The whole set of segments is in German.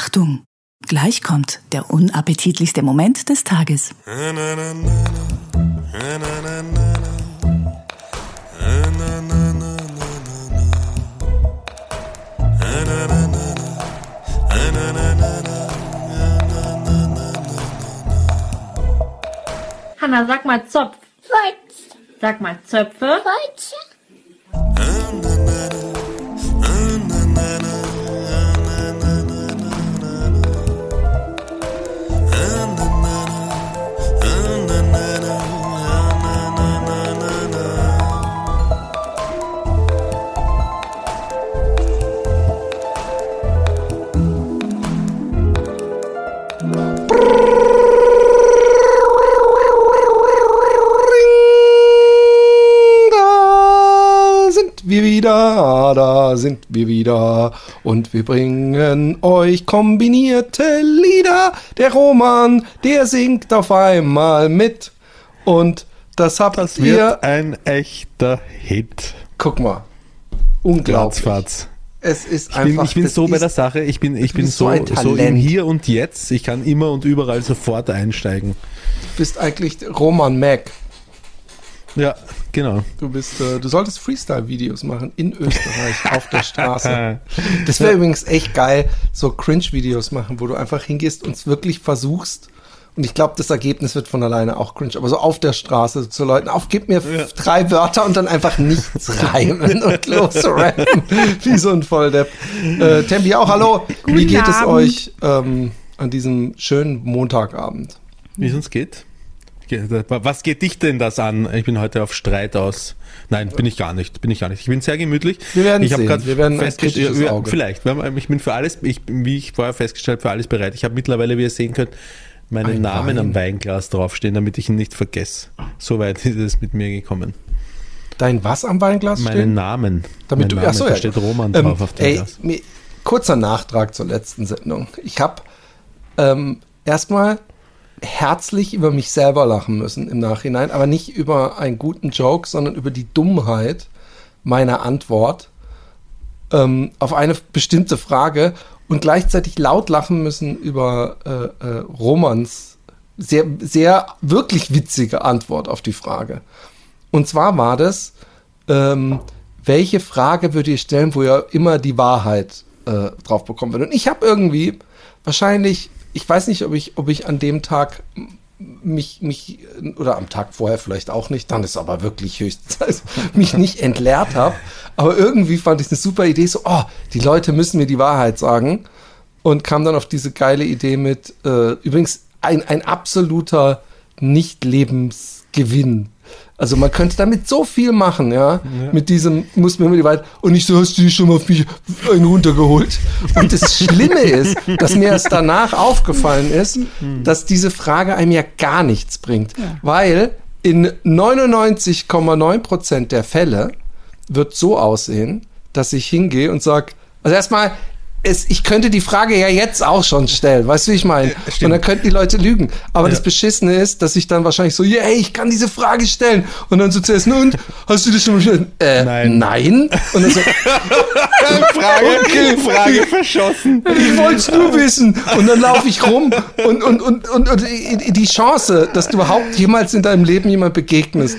Achtung! Gleich kommt der unappetitlichste Moment des Tages. Hanna, sag mal Zopf. Holz. Sag mal Zöpfe. Holz. Wieder, da sind wir wieder und wir bringen euch kombinierte Lieder. Der Roman, der singt auf einmal mit und das habt Das ihr. wird ein echter Hit. Guck mal, unglaublich. Ratzfatz. Es ist Ich einfach. bin, ich bin so bei der Sache, ich bin, ich bin so so, so im. Hier und Jetzt. Ich kann immer und überall sofort einsteigen. Du bist eigentlich Roman Mac. Ja, genau. Du bist, äh, du solltest Freestyle-Videos machen in Österreich auf der Straße. Das wäre übrigens echt geil, so Cringe-Videos machen, wo du einfach hingehst und es wirklich versuchst. Und ich glaube, das Ergebnis wird von alleine auch cringe. Aber so auf der Straße zu Leuten, auf, gib mir f- drei Wörter und dann einfach nichts reimen und losrappen. Wie so ein Volldepp. Äh, Tembi auch, hallo. Wie Guten geht es Abend. euch ähm, an diesem schönen Montagabend? Wie es uns geht? Was geht dich denn das an? Ich bin heute auf Streit aus. Nein, bin ich gar nicht. Bin ich gar nicht. Ich bin sehr gemütlich. Wir werden ich sehen. grad Wir werden festgestellt, Auge. vielleicht. Ich bin für alles, ich, bin, wie ich vorher festgestellt, für alles bereit. Ich habe mittlerweile, wie ihr sehen könnt, meinen Ein Namen Wein. am Weinglas draufstehen, damit ich ihn nicht vergesse. So weit ist es mit mir gekommen. Dein was am Weinglas Meinen stehen? Namen. Damit mein du, Name, ach so, da ja. steht Roman Ähm, drauf auf dem ey, Glas. mir, kurzer Nachtrag zur letzten Sendung. Ich habe ähm, erstmal herzlich über mich selber lachen müssen im Nachhinein, aber nicht über einen guten Joke, sondern über die Dummheit meiner Antwort ähm, auf eine bestimmte Frage und gleichzeitig laut lachen müssen über äh, äh, Romans sehr, sehr wirklich witzige Antwort auf die Frage. Und zwar war das, ähm, welche Frage würdet ihr stellen, wo ihr immer die Wahrheit äh, drauf bekommen würdet? Und ich habe irgendwie wahrscheinlich, ich weiß nicht, ob ich, ob ich an dem Tag mich, mich, oder am Tag vorher vielleicht auch nicht, dann ist aber wirklich höchstens, mich nicht entleert habe. Aber irgendwie fand ich eine super Idee, so, oh, die Leute müssen mir die Wahrheit sagen. Und kam dann auf diese geile Idee mit, äh, übrigens ein, ein absoluter Nicht-Lebensgewinn. Also man könnte damit so viel machen, ja. Mit diesem, muss mir immer die Wahrheit, und ich so, hast du schon mal auf mich einen runtergeholt? Und das Schlimme ist, dass mir erst danach aufgefallen ist, dass diese Frage einem ja gar nichts bringt. Weil in 99,9 Prozent der Fälle wird so aussehen, dass ich hingehe und sage, also erstmal, es, ich könnte die Frage ja jetzt auch schon stellen, weißt du, wie ich meine? und dann könnten die Leute lügen. Aber das Beschissene ist, dass ich dann wahrscheinlich so, yeah, ich kann diese Frage stellen. Und dann so zuerst, "Na und, hast du das schon mal gestellt? Äh, Nein. nein. Und dann so, Frage, Frage verschossen. ich wollte es nur wissen. Und dann laufe ich rum und, und, und, und, und die Chance, dass du überhaupt jemals in deinem Leben jemand begegnest,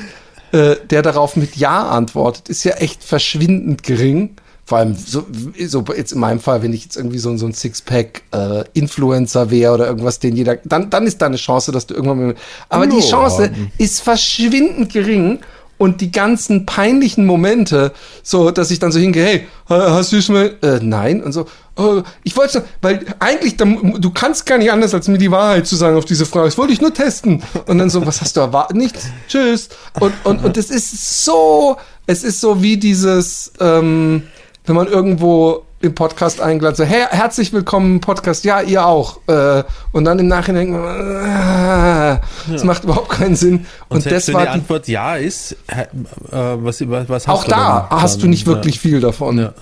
äh, der darauf mit Ja antwortet, ist ja echt verschwindend gering. Vor allem so, so jetzt in meinem Fall, wenn ich jetzt irgendwie so, so ein Sixpack-Influencer wäre oder irgendwas, den jeder, dann, dann ist da eine Chance, dass du irgendwann mal. Aber die Ja. Chance ist verschwindend gering. Und die ganzen peinlichen Momente, so, dass ich dann so hingehe, hey, ha- hast du schon mal, äh, nein, und so, oh, ich wollte, weil eigentlich, du kannst gar nicht anders, als mir die Wahrheit zu sagen auf diese Frage. Das wollte ich nur testen. Und dann so, was hast du erwartet? Nichts. Tschüss. Und, und, und es ist so, es ist so wie dieses, ähm, wenn man irgendwo im Podcast eingeladen so, hey, herzlich willkommen im Podcast, ja, ihr auch. Äh, und dann im Nachhinein denkt man, äh, das macht überhaupt keinen Sinn. Und, Und selbst das wenn die Antwort ja ist, äh, was, was, hast auch du da dann? hast du nicht wirklich viel davon. Ja.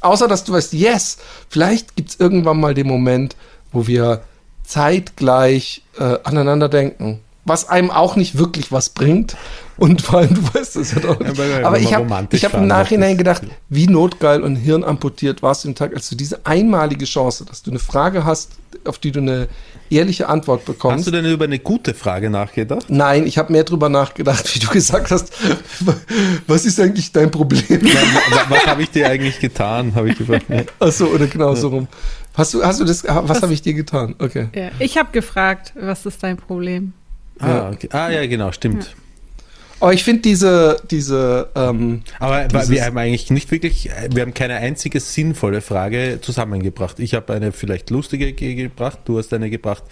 Außer, dass du weißt, yes, vielleicht gibt es irgendwann mal den Moment, wo wir zeitgleich aneinander denken. Was einem auch nicht wirklich was bringt. Und vor allem, du weißt das ja doch nicht. Ja, Aber ich habe hab im Nachhinein gedacht, wie notgeil und hirnamputiert warst du den Tag, als du diese einmalige Chance, dass du eine Frage hast, auf die du eine ehrliche Antwort bekommst. Hast du denn über eine gute Frage nachgedacht? Nein, ich habe mehr drüber nachgedacht, wie du gesagt hast, was ist eigentlich dein Problem? Nein, wa- was habe ich dir eigentlich getan? Habe ich über. Achso, oder genau so rum. Hast du, hast du das, was habe ich dir getan? Okay. Ja. Ich habe gefragt, was ist dein Problem? Ah, okay. ah, ja, genau, stimmt. Aber ich finde diese, diese, ähm, Aber wir haben eigentlich nicht wirklich, wir haben keine einzige sinnvolle Frage zusammengebracht. Ich habe eine vielleicht lustige ge- gebracht, du hast eine gebracht,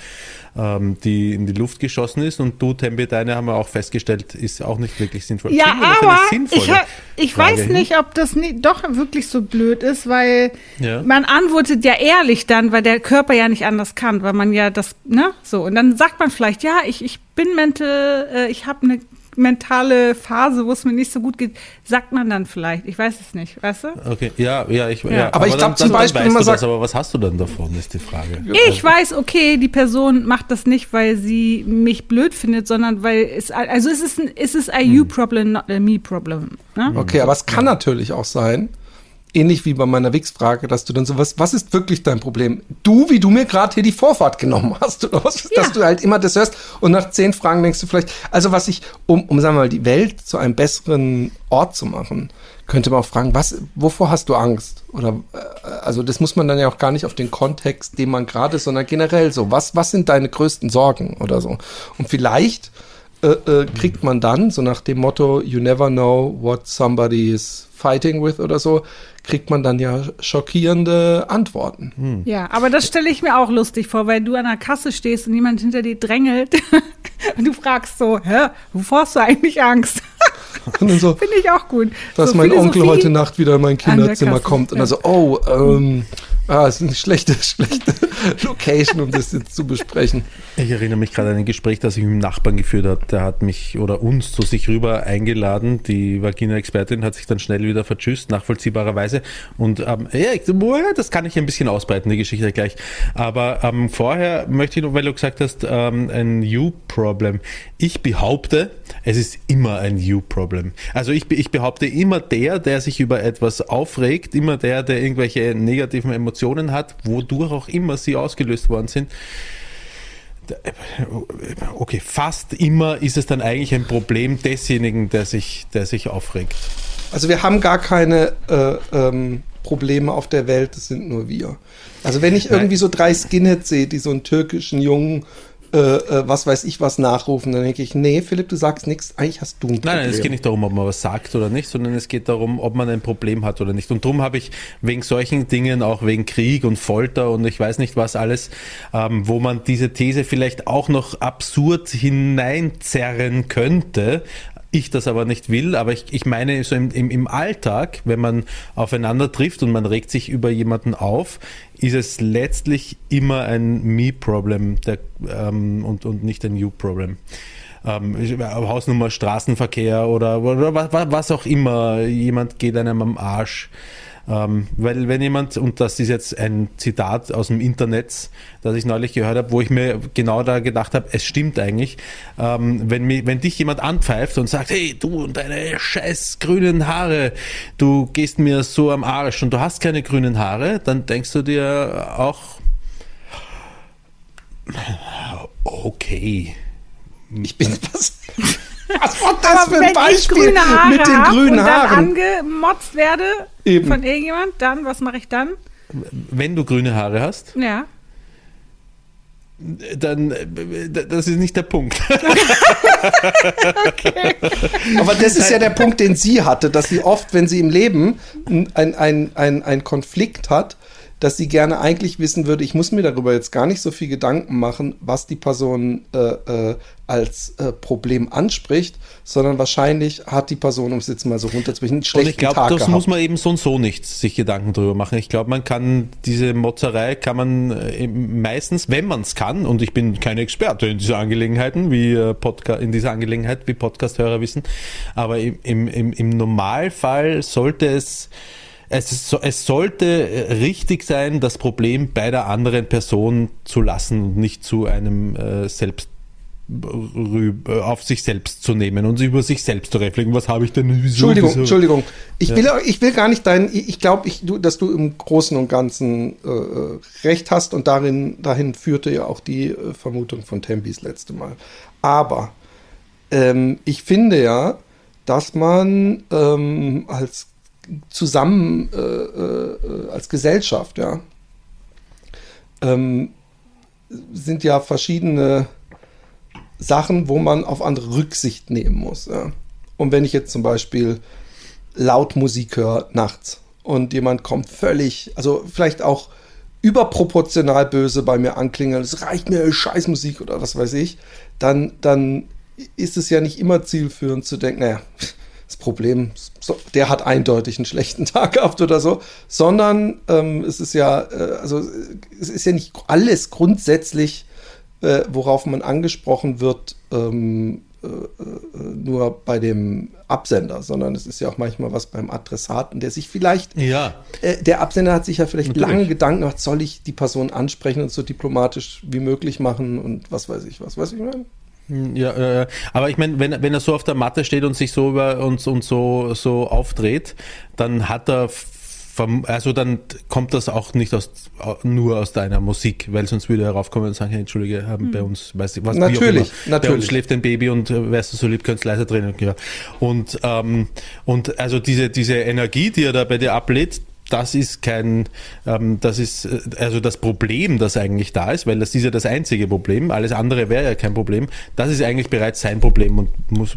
ähm, die in die Luft geschossen ist und du, Tempe, deine haben wir auch festgestellt, ist auch nicht wirklich sinnvoll. Ja, aber ich, ha- ich Frage weiß hin? nicht, ob das nie, doch wirklich so blöd ist, weil Ja. man antwortet ja ehrlich dann, weil der Körper ja nicht anders kann, weil man ja das, ne, so. Und dann sagt man vielleicht, ja, ich, ich bin mental, äh, ich habe eine mentale Phase, wo es mir nicht so gut geht, sagt man dann vielleicht. Ich weiß es nicht, weißt du? Okay, ja, ja, ich, ja. Aber ich dann- glaub zum dann Beispiel, weißt wenn man du das, sagt- aber was hast du dann davon, ist die Frage. Ich weiß, okay, die Person macht das nicht, weil sie mich blöd findet, sondern weil es, also es ist ein, es ist a Hm. you problem, not a me problem. Ne? okay, aber es kann natürlich auch sein, ähnlich wie bei meiner Wix-Frage, dass du dann so, was, was ist wirklich dein Problem? Du, wie du mir gerade hier die Vorfahrt genommen hast, oder was? Ja. Dass du halt immer das hörst und nach zehn Fragen denkst du vielleicht, also was ich, um, um sagen wir mal, die Welt zu einem besseren Ort zu machen, könnte man auch fragen, was, wovor hast du Angst? Oder, äh, also das muss man dann ja auch gar nicht auf den Kontext, den man gerade ist, sondern generell so, was, was sind deine größten Sorgen oder so? Und vielleicht äh, äh, kriegt man dann, so nach dem Motto, you never know what somebody is fighting with oder so, kriegt man dann ja schockierende Antworten. Ja, aber das stelle ich mir auch lustig vor, weil du an der Kasse stehst und jemand hinter dir drängelt und du fragst so, hä, wovor hast du eigentlich Angst? Und dann so, Finde ich auch gut. dass so mein Onkel heute Nacht wieder in mein Kinderzimmer kommt. Und ja. dann so, oh, ähm, ah, ist eine schlechte, schlechte Location, um das jetzt zu besprechen. Ich erinnere mich gerade an ein Gespräch, das ich mit dem Nachbarn geführt habe. Der hat mich oder uns zu sich rüber eingeladen. Die Vagina-Expertin hat sich dann schnell wieder vertschüsst, nachvollziehbarerweise. Und ähm, ja, ich, das kann ich ein bisschen ausbreiten, die Geschichte gleich. Aber ähm, vorher möchte ich noch, weil du gesagt hast, ähm, ein You-Problem. Ich behaupte, es ist immer ein You-Problem. Also ich, ich behaupte immer der, der sich über etwas aufregt, immer der, der irgendwelche negativen Emotionen hat, wodurch auch immer sie ausgelöst worden sind, Okay, fast immer ist es dann eigentlich ein Problem desjenigen, der sich, der sich aufregt. Also wir haben gar keine äh, ähm, Probleme auf der Welt, das sind nur wir. Also wenn ich irgendwie so drei Skinheads sehe, die so einen türkischen Jungen, äh, äh, was weiß ich was nachrufen, dann denke ich, nee, Philipp, du sagst nichts, eigentlich hast du ein Problem. Nein, nein, es geht nicht darum, ob man was sagt oder nicht, sondern es geht darum, ob man ein Problem hat oder nicht. Und darum habe ich wegen solchen Dingen, auch wegen Krieg und Folter und ich weiß nicht was alles, ähm, wo man diese These vielleicht auch noch absurd hineinzerren könnte, ich das aber nicht will, aber ich, ich meine so im, im, im Alltag, wenn man aufeinander trifft und man regt sich über jemanden auf, ist es letztlich immer ein Me-Problem ähm, und, und nicht ein You-Problem ähm, Hausnummer Straßenverkehr oder, oder was, was auch immer, jemand geht einem am Arsch. Ähm, weil wenn jemand, und das ist jetzt ein Zitat aus dem Internet, das ich neulich gehört habe, wo ich mir genau da gedacht habe, es stimmt eigentlich, ähm, wenn, wenn dich jemand anpfeift und sagt, hey, du und deine scheiß grünen Haare, du gehst mir so am Arsch und du hast keine grünen Haare, dann denkst du dir auch, okay. Ich bin was. Was war das Aber für wenn ein Beispiel ich mit den grünen und Haaren? dann angemotzt werde Eben. von irgendjemand, dann, was mache ich dann? Wenn du grüne Haare hast, Ja. dann äh, das ist nicht der Punkt. Aber das ist ja der Punkt, den sie hatte, dass sie oft, wenn sie im Leben ein, ein, ein, ein Konflikt hat, dass sie gerne eigentlich wissen würde, ich muss mir darüber jetzt gar nicht so viel Gedanken machen, was die Person äh, äh, als äh, Problem anspricht, sondern wahrscheinlich hat die Person, um es jetzt mal so runterzubrechen, einen Und schlechten ich glaube, das gehabt. muss man eben so und so nicht sich Gedanken drüber machen. Ich glaube, man kann diese Motzerei kann man äh, meistens, wenn man es kann, und ich bin kein Experte in dieser Angelegenheiten, wie äh, Podcast in dieser Angelegenheit, wie Podcast-Hörer wissen, aber im, im, im Normalfall sollte es es, es sollte äh, richtig sein, das Problem bei der anderen Person zu lassen und nicht zu einem äh, selbst äh, auf sich selbst zu nehmen und über sich selbst zu reflektieren. Was habe ich denn? Wieso, Entschuldigung, wieso? Entschuldigung. Ich will, ich will gar nicht dein, ich glaube, ich, du, dass du im Großen und Ganzen äh, recht hast und darin, dahin führte ja auch die äh, Vermutung von Tempis letzte Mal. Aber ähm, ich finde ja, dass man ähm, als zusammen äh, äh, als Gesellschaft, ja, ähm, sind ja verschiedene Sachen, wo man auf andere Rücksicht nehmen muss. Ja. Und wenn ich jetzt zum Beispiel laut Musik höre nachts und jemand kommt völlig, also vielleicht auch überproportional böse bei mir anklingen, es reicht mir Scheißmusik oder was weiß ich, dann, dann ist es ja nicht immer zielführend zu denken, naja, das Problem, so, der hat eindeutig einen schlechten Tag gehabt oder so, sondern ähm, es ist ja, äh, also es ist ja nicht alles grundsätzlich, äh, worauf man angesprochen wird, ähm, äh, äh, nur bei dem Absender, sondern es ist ja auch manchmal was beim Adressaten, der sich vielleicht Ja, äh, der Absender hat sich ja vielleicht Natürlich. lange Gedanken gemacht, soll ich die Person ansprechen und so diplomatisch wie möglich machen und was weiß ich was. Weiß ich meine? Ja, äh, aber ich meine, wenn, wenn er so auf der Matte steht und sich so über uns und so, so aufdreht, dann hat er, also dann kommt das auch nicht aus, nur aus deiner Musik, weil sonst würde er raufkommen und sagen, hey, Entschuldige, haben bei uns, weiß ich was, wie auch Natürlich, bei natürlich. uns schläft ein Baby und äh, wärst du so lieb, könntest leiser drehen. Ja. Und, ähm, und also diese, diese Energie, die er da bei dir ablädt, das ist kein, ähm, das ist äh, also das Problem, das eigentlich da ist, weil das ist ja das einzige Problem. Alles andere wäre ja kein Problem. Das ist eigentlich bereits sein Problem und muss,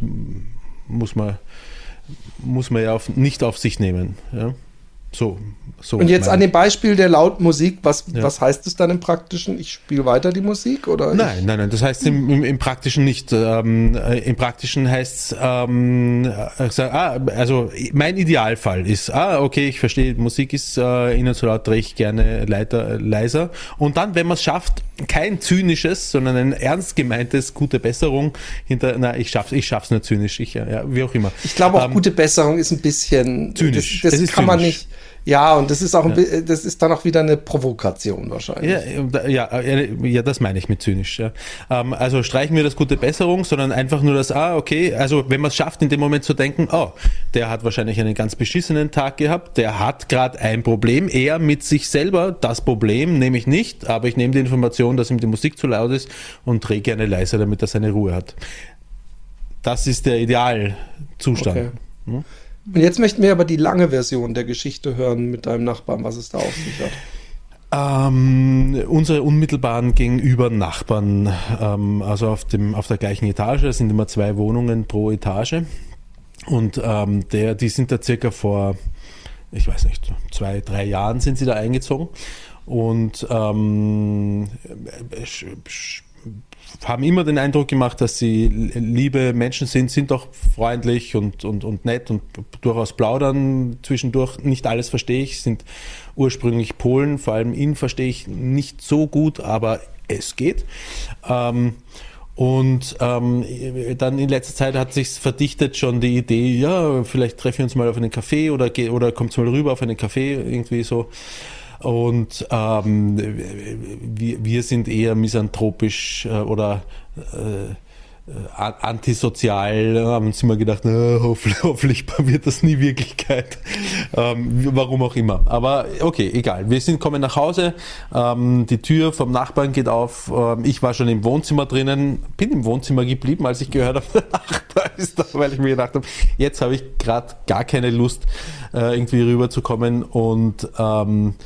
muss man, muss man ja auf, nicht auf sich nehmen. Ja? So, so. Und jetzt an dem Beispiel der Lautmusik, was, Ja. was heißt es dann im Praktischen? Ich spiele weiter die Musik oder? Nein, nein, nein, das heißt im, im, im Praktischen nicht. Ähm, äh, Im Praktischen heißt es, ähm, äh, ah, also mein Idealfall ist, ah, okay, ich verstehe, Musik ist äh, ihnen zu laut, drehe ich gerne leiter, leiser. Und dann, wenn man es schafft, kein zynisches, sondern ein ernst gemeintes, gute Besserung hinter, na, ich schaff's, ich schaff's nur zynisch, ich, ja, wie auch immer. Ich glaube auch Ähm, gute Besserung ist ein bisschen Zynisch. Das, das kann man zynisch. nicht. Ja, und das ist auch ein bi- das ist dann auch wieder eine Provokation wahrscheinlich. Ja, ja, ja, ja, das meine ich mit zynisch. Ja. Ähm, also streichen wir das gute Besserung, sondern einfach nur das, ah, okay, also wenn man es schafft, in dem Moment zu denken, oh, der hat wahrscheinlich einen ganz beschissenen Tag gehabt, der hat gerade ein Problem, er mit sich selber, das Problem nehme ich nicht, aber ich nehme die Information, dass ihm die Musik zu laut ist und drehe gerne leiser, damit er seine Ruhe hat. Das ist der Idealzustand. Okay. Und jetzt möchten wir aber die lange Version der Geschichte hören mit deinem Nachbarn, was es da auf sich hat. Ähm, unsere unmittelbaren gegenüber Nachbarn, ähm, also auf, dem, auf der gleichen Etage, es sind immer zwei Wohnungen pro Etage. Und ähm, der, die sind da circa vor, ich weiß nicht, zwei, drei Jahren sind sie da eingezogen. Und ähm, äh, sch- haben immer den Eindruck gemacht, dass sie liebe Menschen sind, sind auch freundlich und, und, und nett und durchaus plaudern zwischendurch. Nicht alles verstehe ich, sind ursprünglich Polen, vor allem ihn verstehe ich nicht so gut, aber es geht. Ähm, und ähm, dann in letzter Zeit hat sich verdichtet schon die Idee, ja, vielleicht treffen wir uns mal auf einen Café oder, oder kommt mal rüber auf einen Café, irgendwie so. Und ähm, wir, wir sind eher misanthropisch äh, oder äh, äh, an- antisozial, haben uns immer gedacht, na, hoffentlich, hoffentlich wird das nie Wirklichkeit. Ähm, warum auch immer. Aber okay, egal. Wir sind kommen nach Hause, ähm, die Tür vom Nachbarn geht auf. Ähm, ich war schon im Wohnzimmer drinnen, bin im Wohnzimmer geblieben, als ich gehört habe, der Nachbar ist da, weil ich mir gedacht habe, jetzt habe ich gerade gar keine Lust, äh, irgendwie rüberzukommen und ähm, äh,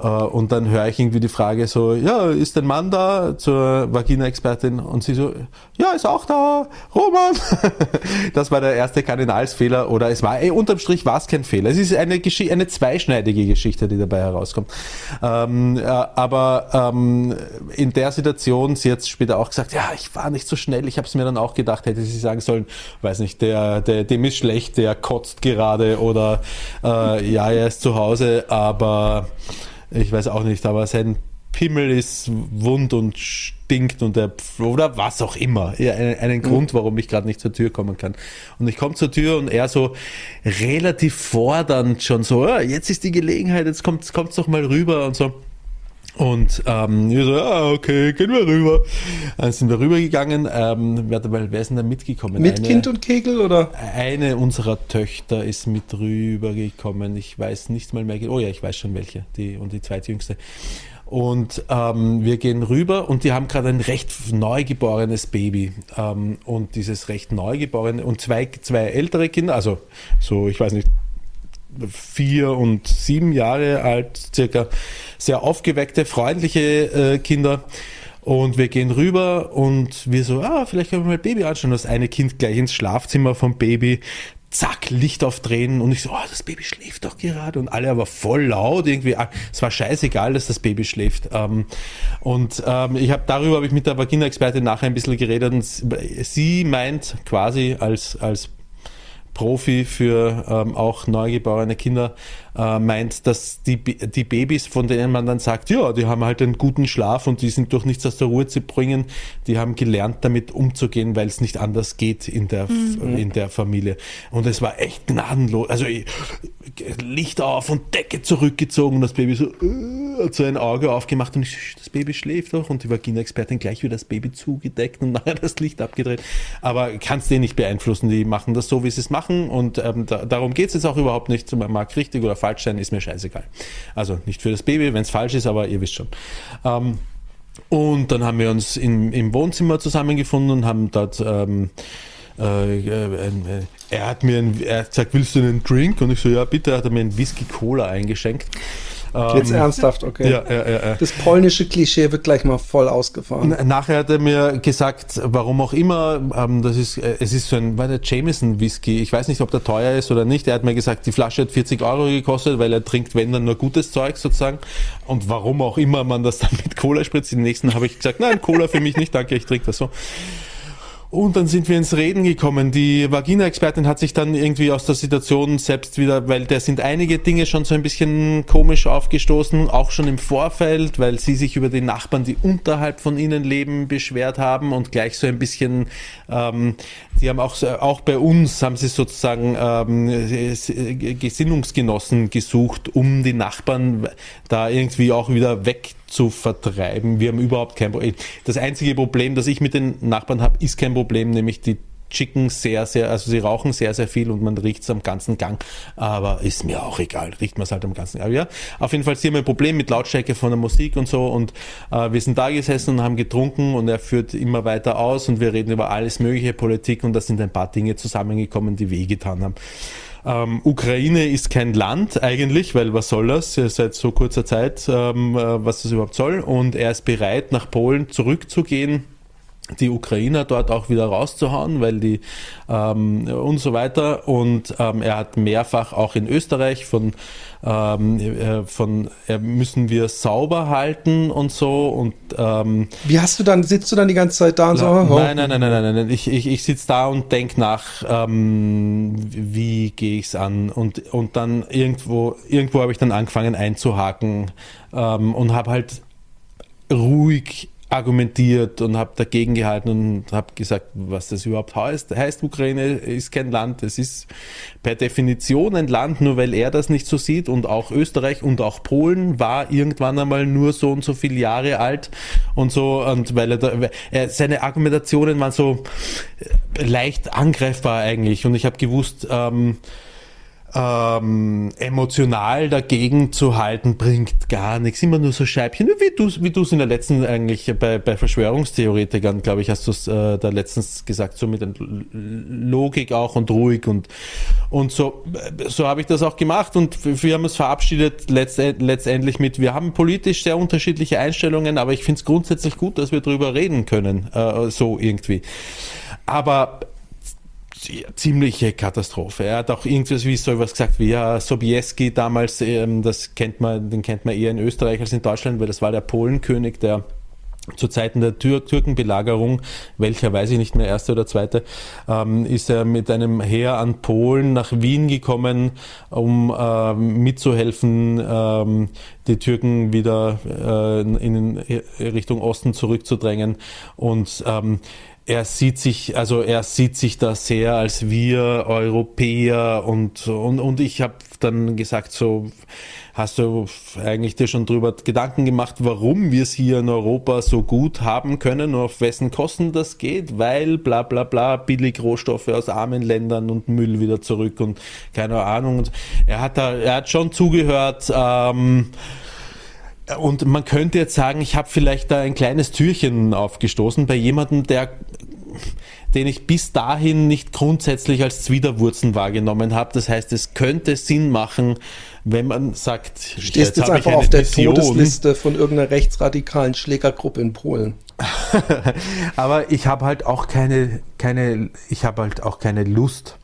Und dann höre ich irgendwie die Frage so, ja, ist dein Mann da zur Vagina-Expertin? Und sie so, ja, ist auch da, Roman. Das war der erste Kardinalsfehler oder es war, ey, unterm Strich war es kein Fehler. Es ist eine, Geschi eine zweischneidige Geschichte, die dabei herauskommt. Ähm, äh, aber ähm, in der Situation, sie hat später auch gesagt, ja, ich war nicht so schnell. Ich habe es mir dann auch gedacht, hätte sie sagen sollen, weiß nicht, der, der, dem ist schlecht, der kotzt gerade oder äh, ja, er ist zu Hause, aber ich weiß auch nicht, aber sein Pimmel ist wund und stinkt und der oder was auch immer. Ja, einen, einen Grund, warum ich gerade nicht zur Tür kommen kann. Und ich komme zur Tür und er so relativ fordernd schon so, ja, jetzt ist die Gelegenheit, jetzt kommt kommt's doch mal rüber und so. Und ähm, wir so, ah, okay, gehen wir rüber. Dann sind wir rübergegangen. Ähm, wer, wer ist denn da mitgekommen? Mit eine, Kind und Kegel oder? Eine unserer Töchter ist mit rübergekommen. Ich weiß nicht mal mehr. Oh ja, ich weiß schon welche. Die und die zweitjüngste. Und ähm, wir gehen rüber und die haben gerade ein recht neugeborenes Baby. Ähm, und dieses recht neugeborene und zwei, zwei ältere Kinder, also so, ich weiß nicht, vier und sieben Jahre alt, circa sehr aufgeweckte, freundliche äh, Kinder. Und wir gehen rüber und wir so, ah, vielleicht können wir mal Baby anschauen. Das eine Kind gleich ins Schlafzimmer vom Baby. Zack, Licht aufdrehen und ich so, oh, das Baby schläft doch gerade und alle aber voll laut irgendwie. Ah, es war scheißegal, dass das Baby schläft. Ähm, und ähm, ich habe darüber habe ich mit der Vagina-Expertin nachher ein bisschen geredet und sie meint quasi als als Profi für ähm, auch neugeborene Kinder äh, meint, dass die, die Babys, von denen man dann sagt, ja, die haben halt einen guten Schlaf und die sind durch nichts aus der Ruhe zu bringen, die haben gelernt, damit umzugehen, weil es nicht anders geht in der, mhm. in der Familie. Und es war echt gnadenlos. Also Licht auf und Decke zurückgezogen und das Baby so äh, hat so ein Auge aufgemacht und ich, das Baby schläft doch und die Vagina-Expertin gleich wieder das Baby zugedeckt und nachher das Licht abgedreht. Aber kannst den nicht beeinflussen, die machen das so, wie sie es machen und ähm, da, darum geht es jetzt auch überhaupt nicht. Man mag richtig oder falsch sein, ist mir scheißegal. Also nicht für das Baby, wenn es falsch ist, aber ihr wisst schon. Ähm, und dann haben wir uns in, im Wohnzimmer zusammengefunden und haben dort ähm, äh, äh, er hat mir ein, er hat gesagt, willst du einen Drink? Und ich so, ja bitte, hat er mir einen Whisky Cola eingeschenkt. Jetzt ähm, ernsthaft, okay. Ja, ja, ja, das polnische Klischee wird gleich mal voll ausgefahren. Nachher hat er mir gesagt, warum auch immer, ähm, das ist, äh, es ist so ein, war der Jameson Whisky. Ich weiß nicht, ob der teuer ist oder nicht. Er hat mir gesagt, die Flasche hat 40 Euro gekostet, weil er trinkt, wenn dann nur gutes Zeug sozusagen. Und warum auch immer man das dann mit Cola spritzt. Den nächsten habe ich gesagt, nein, Cola für mich nicht, danke, ich trinke das so. Und dann sind wir ins Reden gekommen. Die Vagina-Expertin hat sich dann irgendwie aus der Situation selbst wieder, weil da sind einige Dinge schon so ein bisschen komisch aufgestoßen, auch schon im Vorfeld, weil sie sich über die Nachbarn, die unterhalb von ihnen leben, beschwert haben und gleich so ein bisschen, ähm, die haben auch, auch bei uns haben sie sozusagen ähm, Gesinnungsgenossen gesucht, um die Nachbarn da irgendwie auch wieder weg zu vertreiben. Wir haben überhaupt kein Problem. Das einzige Problem, das ich mit den Nachbarn habe, ist kein Problem, nämlich die chicken sehr, sehr, also sie rauchen sehr, sehr viel und man riecht es am ganzen Gang, aber ist mir auch egal, riecht man es halt am ganzen Gang. Aber ja, auf jeden Fall, sie haben ein Problem mit Lautstärke von der Musik und so und äh, wir sind da gesessen und haben getrunken und er führt immer weiter aus und wir reden über alles mögliche Politik und da sind ein paar Dinge zusammengekommen, die wehgetan haben. Ähm, Ukraine ist kein Land eigentlich, weil was soll das seit so kurzer Zeit, ähm, äh, was das überhaupt soll. Und er ist bereit, nach Polen zurückzugehen die Ukrainer dort auch wieder rauszuhauen, weil die ähm, und so weiter. Und ähm, er hat mehrfach auch in Österreich von ähm, äh, von äh, müssen wir sauber halten und so und ähm, wie hast du dann sitzt du dann die ganze Zeit da und so oh. nein nein nein nein nein, nein. ich ich, ich sitze da und denk nach ähm, wie gehe ich's an und und dann irgendwo irgendwo habe ich dann angefangen einzuhaken ähm, und habe halt ruhig argumentiert und habe dagegen gehalten und habe gesagt, was das überhaupt heißt. Heißt, Ukraine ist kein Land, es ist per Definition ein Land, nur weil er das nicht so sieht und auch Österreich und auch Polen war irgendwann einmal nur so und so viele Jahre alt und so und weil er, da, seine Argumentationen waren so leicht angreifbar eigentlich und ich habe gewusst, ähm, ähm, emotional dagegen zu halten, bringt gar nichts. Immer nur so Scheibchen, wie du wie es in der letzten eigentlich bei, bei Verschwörungstheoretikern, glaube ich, hast du es äh, da letztens gesagt, so mit Logik auch und ruhig und und so so habe ich das auch gemacht und wir haben es verabschiedet letztendlich mit, wir haben politisch sehr unterschiedliche Einstellungen, aber ich finde es grundsätzlich gut, dass wir drüber reden können, äh, so irgendwie. Aber ziemliche Katastrophe. Er hat auch irgendwas wie so was gesagt wie ja, Sobieski damals, ähm, das kennt man, den kennt man eher in Österreich als in Deutschland, weil das war der Polenkönig, der zu Zeiten der Tür Türkenbelagerung, welcher weiß ich nicht mehr, erste oder zweite, ähm, ist er mit einem Heer an Polen nach Wien gekommen, um äh, mitzuhelfen, ähm, die Türken wieder äh, in Richtung Osten zurückzudrängen. Und ähm, er sieht sich, also er sieht sich da sehr als wir Europäer und, und, und ich habe dann gesagt, so hast du eigentlich dir schon drüber Gedanken gemacht, warum wir es hier in Europa so gut haben können und auf wessen Kosten das geht, weil bla bla bla, billig Rohstoffe aus armen Ländern und Müll wieder zurück und keine Ahnung. Und er hat da, er hat schon zugehört, ähm, und man könnte jetzt sagen, ich habe vielleicht da ein kleines Türchen aufgestoßen bei jemandem, der den ich bis dahin nicht grundsätzlich als Zwiderwurzen wahrgenommen habe. Das heißt, es könnte Sinn machen, wenn man sagt, Stehst jetzt, jetzt einfach auf der Vision. Todesliste von irgendeiner rechtsradikalen Schlägergruppe in Polen. Aber ich habe halt auch keine, keine, ich habe halt auch keine Lust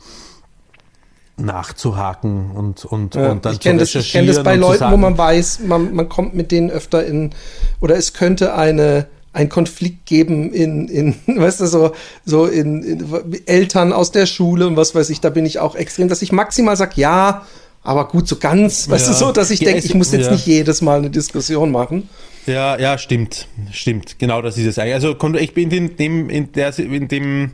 nachzuhaken und, und, ja, und dann ich kenne das, ich kenn das bei Leuten, sagen, wo man weiß, man, man kommt mit denen öfter in, oder es könnte eine, ein Konflikt geben in, in weißt du, so, so in, in, Eltern aus der Schule und was weiß ich, da bin ich auch extrem, dass ich maximal sage, ja, aber gut, so ganz, weißt ja. du, so, dass ich denke, ich muss jetzt ja. nicht jedes Mal eine Diskussion machen. Ja, ja, stimmt, stimmt. Genau, das ist es eigentlich. Also ich bin in dem, in der, in dem,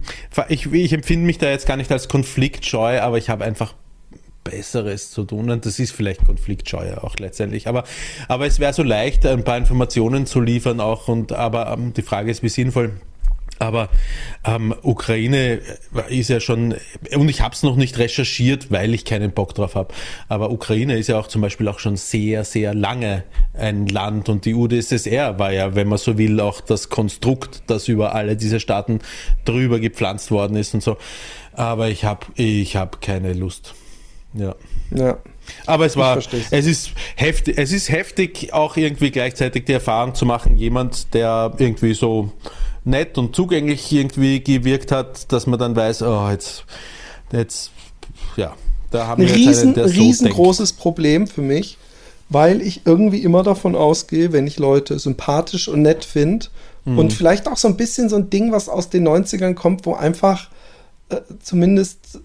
ich, ich empfinde mich da jetzt gar nicht als konfliktscheu, aber ich habe einfach Besseres zu tun und das ist vielleicht konfliktscheu auch letztendlich. Aber, aber es wäre so leicht, ein paar Informationen zu liefern auch und aber ähm, die Frage ist, wie sinnvoll aber ähm, Ukraine ist ja schon, und ich habe es noch nicht recherchiert, weil ich keinen Bock drauf habe, aber Ukraine ist ja auch zum Beispiel auch schon sehr, sehr lange ein Land und die UdSSR war ja, wenn man so will, auch das Konstrukt, das über alle diese Staaten drüber gepflanzt worden ist und so. Aber ich habe ich hab keine Lust. Ja. Ja. Aber es war, es ist heftig, es ist heftig, auch irgendwie gleichzeitig die Erfahrung zu machen, jemand, der irgendwie so nett und zugänglich irgendwie gewirkt hat, dass man dann weiß, oh, jetzt, jetzt, ja, da haben wir riesen, einen, der so riesengroßes denkt. Problem für mich, weil ich irgendwie immer davon ausgehe, wenn ich Leute sympathisch und nett finde mhm. und vielleicht auch so ein bisschen so ein Ding, was aus den 90ern kommt, wo einfach äh, zumindest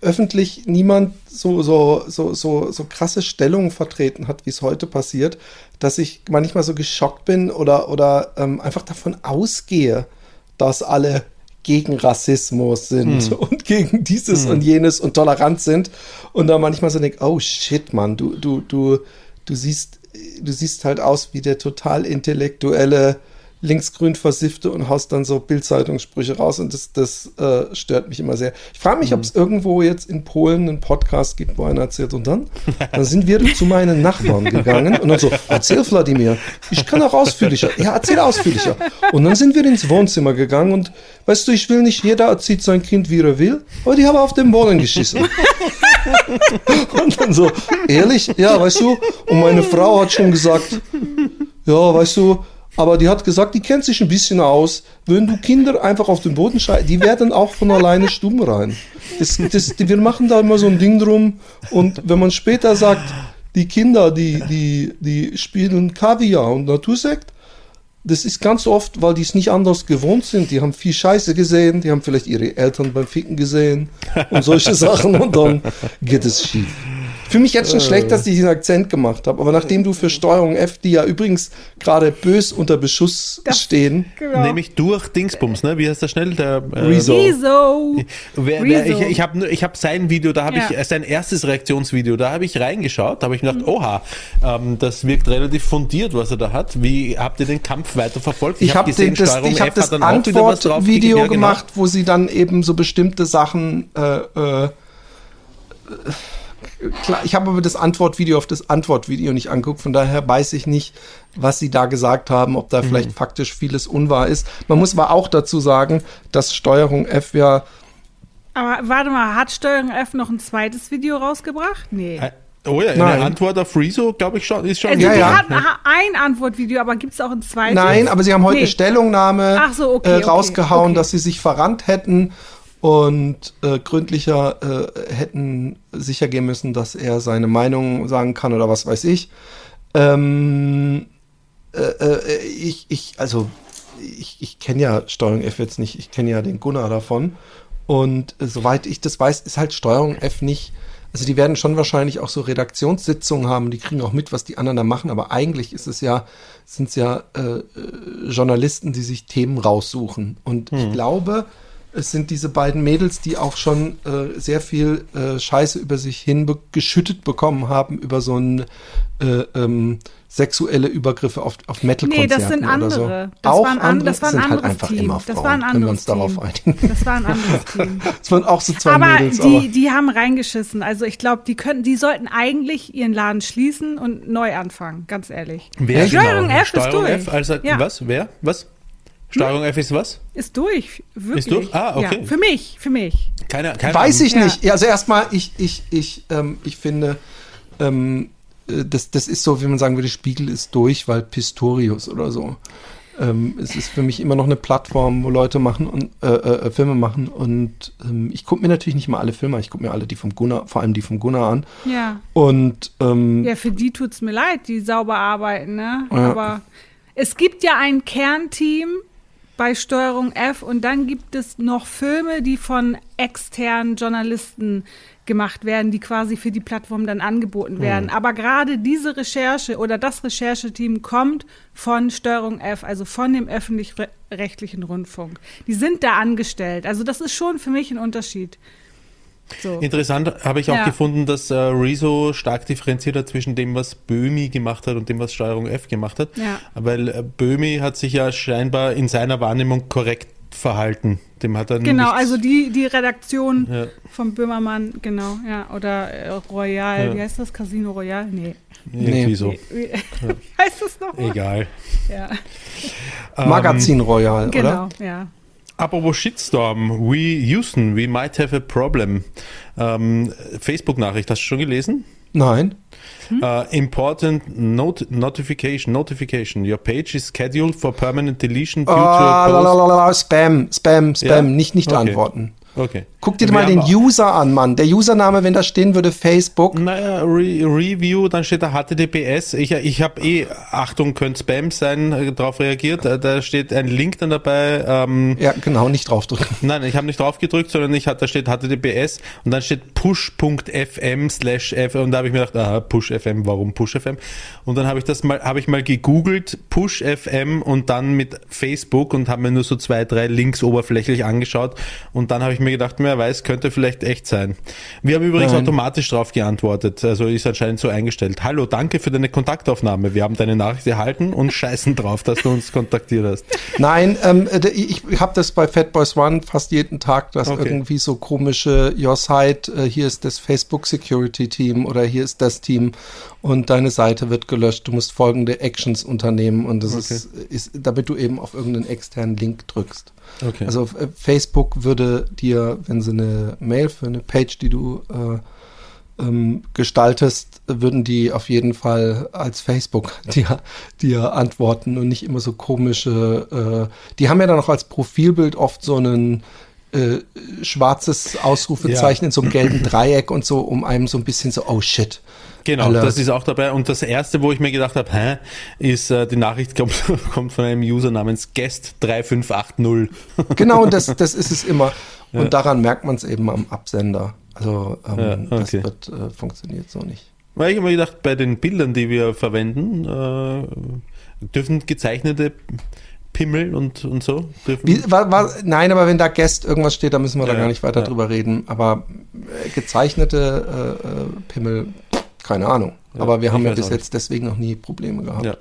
öffentlich niemand so, so, so, so, so krasse Stellungen vertreten hat, wie es heute passiert, dass ich manchmal so geschockt bin oder, oder ähm, einfach davon ausgehe, dass alle gegen Rassismus sind hm. und gegen dieses hm. und jenes und tolerant sind und da manchmal so denke, oh shit, Mann, du, du, du, du siehst, du siehst halt aus wie der total intellektuelle linksgrün versiffte und haust dann so Bildzeitungssprüche raus und das, das äh, stört mich immer sehr. Ich frage mich, mhm. ob es irgendwo jetzt in Polen einen Podcast gibt, wo einer erzählt und dann, dann sind wir zu meinen Nachbarn gegangen und dann so, erzähl Vladimir, ich kann auch ausführlicher. Ja, erzähl ausführlicher. Und dann sind wir ins Wohnzimmer gegangen und weißt du, ich will nicht, jeder erzieht sein Kind, wie er will, aber die haben auf den Boden geschissen. und dann so, ehrlich? Ja, weißt du, und meine Frau hat schon gesagt, ja, weißt du, aber die hat gesagt, die kennt sich ein bisschen aus. Wenn du Kinder einfach auf den Boden schreibst, die werden auch von alleine stumm rein. Das, das, wir machen da immer so ein Ding drum. Und wenn man später sagt, die Kinder, die, die, die spielen Kaviar und Natursekt, das ist ganz oft, weil die es nicht anders gewohnt sind. Die haben viel Scheiße gesehen, die haben vielleicht ihre Eltern beim Ficken gesehen und solche Sachen und dann geht es schief. Für mich jetzt schon äh. schlecht, dass ich diesen Akzent gemacht habe. Aber nachdem du für Steuerung F, die ja übrigens gerade bös unter Beschuss das, stehen. Genau. Nämlich durch Dingsbums, ne? Wie heißt das schnell? Der, äh, Rezo. Rezo. Wer, wer, ich ich habe ich hab sein Video, da habe ja. ich, sein erstes Reaktionsvideo, da habe ich reingeschaut, da habe ich mir gedacht, mhm. oha, ähm, das wirkt relativ fundiert, was er da hat. Wie habt ihr den Kampf weiter verfolgt? Ich, ich habe hab das, ich hab das Antwortvideo ja, genau. gemacht, wo sie dann eben so bestimmte Sachen äh, äh, klar, ich habe aber das Antwortvideo auf das Antwortvideo nicht angeguckt, von daher weiß ich nicht, was sie da gesagt haben, ob da mhm. vielleicht faktisch vieles unwahr ist. Man muss aber auch dazu sagen, dass Steuerung F ja. Aber warte mal, hat Steuerung F noch ein zweites Video rausgebracht? Nee. Oh ja, eine Antwort auf Rezo, glaube ich schon, ist schon. Also ja, ja. hatten ein Antwortvideo, aber gibt es auch ein zweites? Nein, aber sie haben heute nee. eine Stellungnahme so, okay, äh, rausgehauen, okay, okay. dass sie sich verrannt hätten und äh, gründlicher äh, hätten sicher gehen müssen, dass er seine Meinung sagen kann oder was weiß ich. Ähm, äh, äh ich, ich, also ich, ich kenne ja Steuerung F jetzt nicht, ich kenne ja den Gunnar davon. Und äh, soweit ich das weiß, ist halt Steuerung F nicht Also die werden schon wahrscheinlich auch so Redaktionssitzungen haben, die kriegen auch mit, was die anderen da machen, aber eigentlich ist es ja, sind es ja äh, Journalisten, die sich Themen raussuchen. Und ich glaube, es sind diese beiden Mädels, die auch schon äh, sehr viel äh, Scheiße über sich hin be geschüttet bekommen haben, über so ein äh, ähm, sexuelle Übergriffe auf, auf Metal-Konzerten Nee, das sind oder so. andere. Das auch war ein, an- andere das war sind halt anderes einfach Team. immer Das Frauen. war ein Können wir anderes uns darauf Team. einigen. Das war ein anderes Team. Das waren auch so zwei aber Mädels, die, aber die haben reingeschissen. Also ich glaube, die könnten, die sollten eigentlich ihren Laden schließen und neu anfangen, ganz ehrlich. Wer Steuerung genau? F ist Steuerung durch. F, also Ja. was? Wer? Was? Steuerung F ist was? Ist durch, wirklich. Ist durch? Ah, okay. Ja, für mich, für mich. Keine, keine Weiß ich nicht. Ja, Also erstmal, ich, ich, ich, ähm, ich finde, ähm, äh, das, das ist so, wie man sagen würde, Spiegel ist durch, weil Pistorius oder so. Ähm, es ist für mich immer noch eine Plattform, wo Leute machen und äh, äh, Filme machen. Und ähm, ich gucke mir natürlich nicht mal alle Filme, an. ich gucke mir alle die vom Gunnar, vor allem die vom Gunnar an. Ja. Und ähm, Ja, für die tut's mir leid, die sauber arbeiten, ne? Ja. Aber es gibt ja ein Kernteam bei Steuerung F und dann gibt es noch Filme, die von externen Journalisten gemacht werden, die quasi für die Plattform dann angeboten werden. Aber gerade diese Recherche oder das Rechercheteam kommt von Steuerung F, also von dem öffentlich-rechtlichen Rundfunk. Die sind da angestellt. Also das ist schon für mich ein Unterschied. So. Interessant habe ich auch Ja. gefunden, dass äh, Rezo stark differenziert hat zwischen dem, was Böhmi gemacht hat und dem, was Steuerung F gemacht hat. Ja. Weil äh, Böhmi hat sich ja scheinbar in seiner Wahrnehmung korrekt verhalten. Dem hat er Genau, also die, die Redaktion Ja. vom Böhmermann, genau, ja. Oder äh, Royal, Ja. wie heißt das? Casino Royal? Nee. irgendwie Nee. so. Wie, heißt das nochmal? Egal. Ja, Magazin Royal, genau, oder? ja. Apropos Shitstorm, we Houston, we might have a problem. Ähm, Facebook-Nachricht, hast du schon gelesen? Nein. Uh, important not notification, notification. Your page is scheduled for permanent deletion due to Ah, a post. lalalala, Spam, Spam, Spam, Ja? nicht, nicht Okay. antworten. Okay. Guck dir Wir mal den User an, Mann. Der Username, wenn da stehen würde, Facebook. Naja, Re Review, dann steht da HTTPS. Ich, ich habe eh, Achtung, könnte Spam sein, äh, drauf reagiert. Äh, Da steht ein Link dann dabei. Ähm, Ja, genau, nicht draufdrücken. Nein, ich habe nicht drauf gedrückt, sondern ich hat, da steht HTTPS und dann steht push.fm slash f und da habe ich mir gedacht, aha, push.fm, warum push.fm? Und dann habe ich das mal, habe ich mal gegoogelt, push.fm und dann mit Facebook und habe mir nur so zwei, drei Links oberflächlich angeschaut und dann habe ich mir gedacht, wer weiß, könnte vielleicht echt sein. Wir haben übrigens Nein. automatisch drauf geantwortet, also ist anscheinend so eingestellt. Hallo, danke für deine Kontaktaufnahme. Wir haben deine Nachricht erhalten und scheißen drauf, dass du uns kontaktiert hast. Nein, ähm, äh, ich, habe das bei Fat Boys One fast jeden Tag, dass Okay. irgendwie so komische Your Site, äh, hier ist das Facebook Security Team oder hier ist das Team und deine Seite wird gelöscht. Du musst folgende Actions unternehmen und das Okay. ist, ist, damit du eben auf irgendeinen externen Link drückst. Okay. Also äh, Facebook würde dir, wenn sie eine Mail für eine Page, die du äh, ähm, gestaltest, würden die auf jeden Fall als Facebook dir, dir antworten und nicht immer so komische, äh, die haben ja dann auch als Profilbild oft so einen äh, schwarzes Ausrufezeichen in so einem gelben Dreieck und so, um einem so ein bisschen so, oh shit. Genau, das ist auch dabei. Und das erste, wo ich mir gedacht habe, hä, ist äh, die Nachricht kommt, kommt von einem User namens Guest3580. Genau, und das, das ist es immer. Und daran merkt man es eben am Absender. Also ähm, Ja, das okay. wird äh, funktioniert so nicht. Weil ich habe mir gedacht, bei den Bildern, die wir verwenden, äh, dürfen gezeichnete Pimmel und, und so dürfen. Wie, war, war, nein, aber wenn da Guest irgendwas steht, dann müssen wir da Ja, gar nicht weiter ja. drüber reden. Aber äh, gezeichnete äh, äh, Pimmel, keine Ahnung. Ja, aber wir haben ja bis jetzt deswegen noch nie Probleme gehabt. Ja.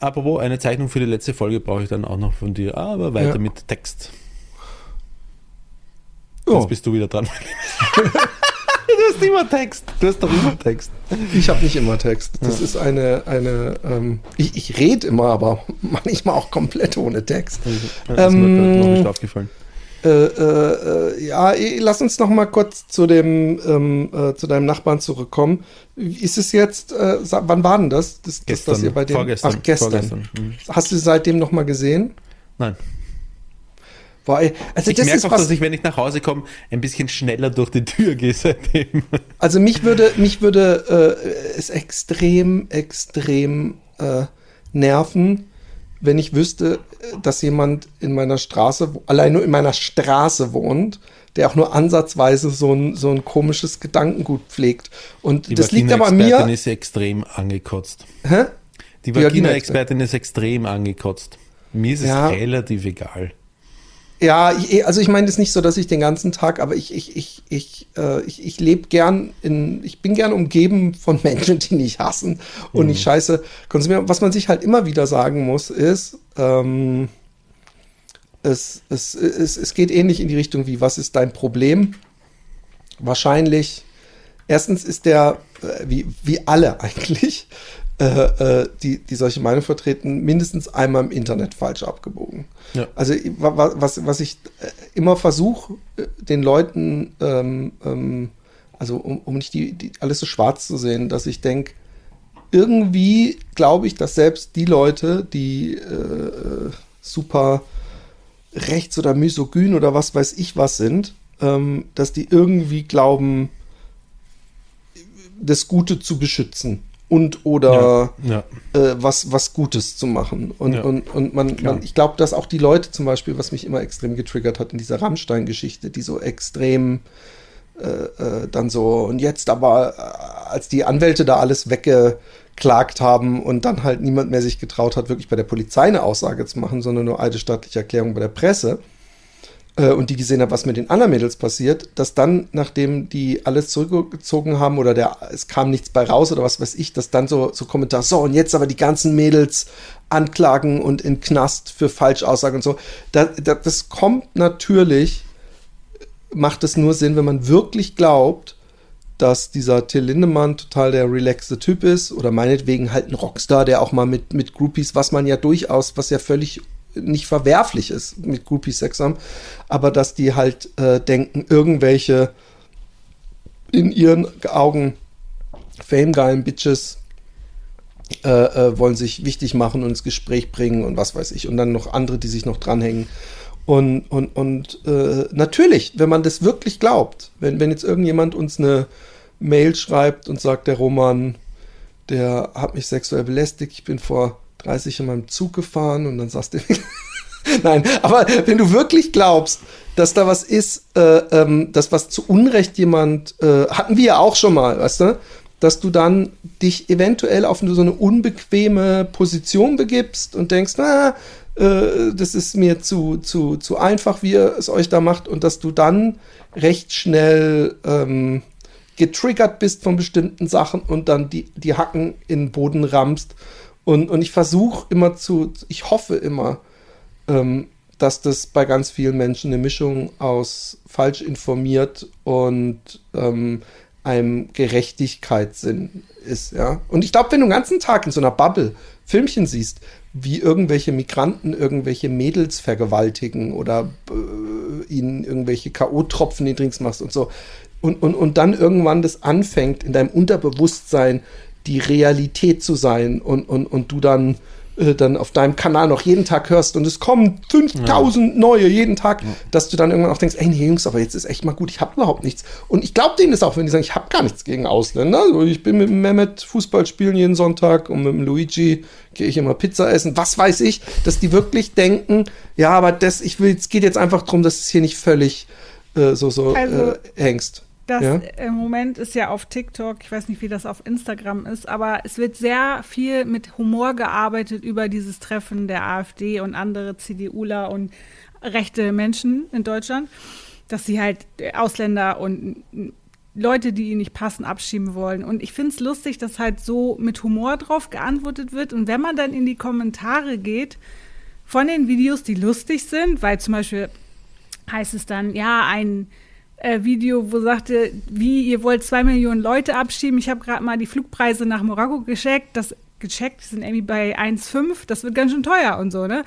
Apropos, eine Zeichnung für die letzte Folge brauche ich dann auch noch von dir, aber weiter Ja. mit Text. Ja, Jetzt bist du wieder dran. du hast immer Text. Du hast doch immer Text. ich habe nicht immer Text. Das ist eine, eine ähm, ich, ich rede immer, aber manchmal auch komplett ohne Text. Das ist mir Ähm, noch nicht aufgefallen. Äh, äh, äh, ja, lass uns noch mal kurz zu dem ähm, äh, zu deinem Nachbarn zurückkommen. Ist es jetzt, äh, wann war denn das? das, das Gestern, dass ihr bei dem, vorgestern. Ach, gestern. vorgestern. Mhm. Hast du seitdem noch mal gesehen? Nein. Boah, also Ich das merke auch, was, dass ich, wenn ich nach Hause komme, ein bisschen schneller durch die Tür gehe seitdem. Also mich würde, mich würde äh, es extrem, extrem nerven, wenn ich wüsste, äh, dass jemand in meiner Straße, allein nur in meiner Straße wohnt, der auch nur ansatzweise so ein, so ein komisches Gedankengut pflegt. Und Die das liegt aber an Vagina-Expertin mir. ist extrem angekotzt. Hä? Die Die Vagina-Expertin ist extrem angekotzt. Mir ist es Ja. relativ egal. Ja, ich, also ich meine es nicht so, dass ich den ganzen Tag, aber ich, ich, ich, ich, äh, ich, ich lebe gern in, ich bin gern umgeben von Menschen, die nicht hassen und nicht scheiße konsumieren. Was man sich halt immer wieder sagen muss, ist, ähm, es, es, es, es geht ähnlich in die Richtung wie, was ist dein Problem? Wahrscheinlich, erstens ist der, äh, wie, wie alle eigentlich, äh, äh, die, die solche Meinung vertreten, mindestens einmal im Internet falsch abgebogen. Ja. Also wa- wa- was, was ich äh, immer versuche, äh, den Leuten, ähm, ähm, also um, um nicht die, die alles so schwarz zu sehen, dass ich denke, irgendwie glaube ich, dass selbst die Leute, die äh, super rechts oder misogyn oder was weiß ich was sind, ähm, dass die irgendwie glauben, das Gute zu beschützen und oder Ja. äh, was, was Gutes zu machen. Und, Ja. und, und man, man ich glaube, dass auch die Leute zum Beispiel, was mich immer extrem getriggert hat in dieser Rammstein-Geschichte, die so extrem äh, äh, dann so, und jetzt aber, äh, als die Anwälte da alles weggeklagt haben und dann halt niemand mehr sich getraut hat, wirklich bei der Polizei eine Aussage zu machen, sondern nur alte staatliche Erklärung bei der Presse, und die gesehen hat, was mit den anderen Mädels passiert, dass dann, nachdem die alles zurückgezogen haben oder der, es kam nichts bei raus oder was weiß ich, dass dann so, so Kommentare, so und jetzt aber die ganzen Mädels anklagen und in Knast für Falschaussagen und so. Da, da, das kommt natürlich, macht es nur Sinn, wenn man wirklich glaubt, dass dieser Till Lindemann total der relaxte Typ ist oder meinetwegen halt ein Rockstar, der auch mal mit, mit Groupies, was man ja durchaus, was ja völlig nicht verwerflich ist, mit Groupies Sex haben, aber dass die halt äh, denken, irgendwelche in ihren Augen famegeilen Bitches äh, äh, wollen sich wichtig machen und ins Gespräch bringen und was weiß ich. Und dann noch andere, die sich noch dranhängen. Und, und, und äh, natürlich, wenn man das wirklich glaubt, wenn, wenn jetzt irgendjemand uns eine Mail schreibt und sagt, der Roman, der hat mich sexuell belästigt, ich bin vor 30 in meinem Zug gefahren und dann sagst du, Nein, aber wenn du wirklich glaubst, dass da was ist, äh, ähm, dass was zu Unrecht jemand, äh, hatten wir ja auch schon mal, weißt du, dass du dann dich eventuell auf so eine unbequeme Position begibst und denkst, na, äh, das ist mir zu, zu, zu einfach, wie ihr es euch da macht, und dass du dann recht schnell ähm, getriggert bist von bestimmten Sachen und dann die, die Hacken in den Boden rammst. Und, und ich versuche immer zu, ich hoffe immer, ähm, dass das bei ganz vielen Menschen eine Mischung aus falsch informiert und ähm, einem Gerechtigkeitssinn ist, ja. Und ich glaube, wenn du den ganzen Tag in so einer Bubble Filmchen siehst, wie irgendwelche Migranten irgendwelche Mädels vergewaltigen oder äh, ihnen irgendwelche K.O.-Tropfen in die Drinks machst und so, und, und, und dann irgendwann das anfängt, in deinem Unterbewusstsein die Realität zu sein und, und, und du dann äh, dann auf deinem Kanal noch jeden Tag hörst und es kommen 5000 neue jeden Tag, dass du dann irgendwann auch denkst, ey, nee, Jungs, aber jetzt ist echt mal gut, ich habe überhaupt nichts. Und ich glaube denen das auch, wenn die sagen, ich habe gar nichts gegen Ausländer. Also ich bin mit dem Mehmet Fußball spielen jeden Sonntag und mit dem Luigi gehe ich immer Pizza essen. Was weiß ich, dass die wirklich denken, ja, aber das, ich will, es geht jetzt einfach darum, dass es hier nicht völlig äh, so, so Also, äh, hängst. Das Ja? im Moment ist ja auf TikTok, ich weiß nicht, wie das auf Instagram ist, aber es wird sehr viel mit Humor gearbeitet über dieses Treffen der AfD und andere CDUler und rechte Menschen in Deutschland, dass sie halt Ausländer und Leute, die ihnen nicht passen, abschieben wollen. Und ich finde es lustig, dass halt so mit Humor drauf geantwortet wird. Und wenn man dann in die Kommentare geht von den Videos, die lustig sind, weil zum Beispiel heißt es dann, ja, ein äh, Video, wo sagte, wie ihr wollt zwei Millionen Leute abschieben. Ich habe gerade mal die Flugpreise nach Marokko gecheckt. Das gecheckt, die sind irgendwie bei 1,5. Das wird ganz schön teuer und so, ne?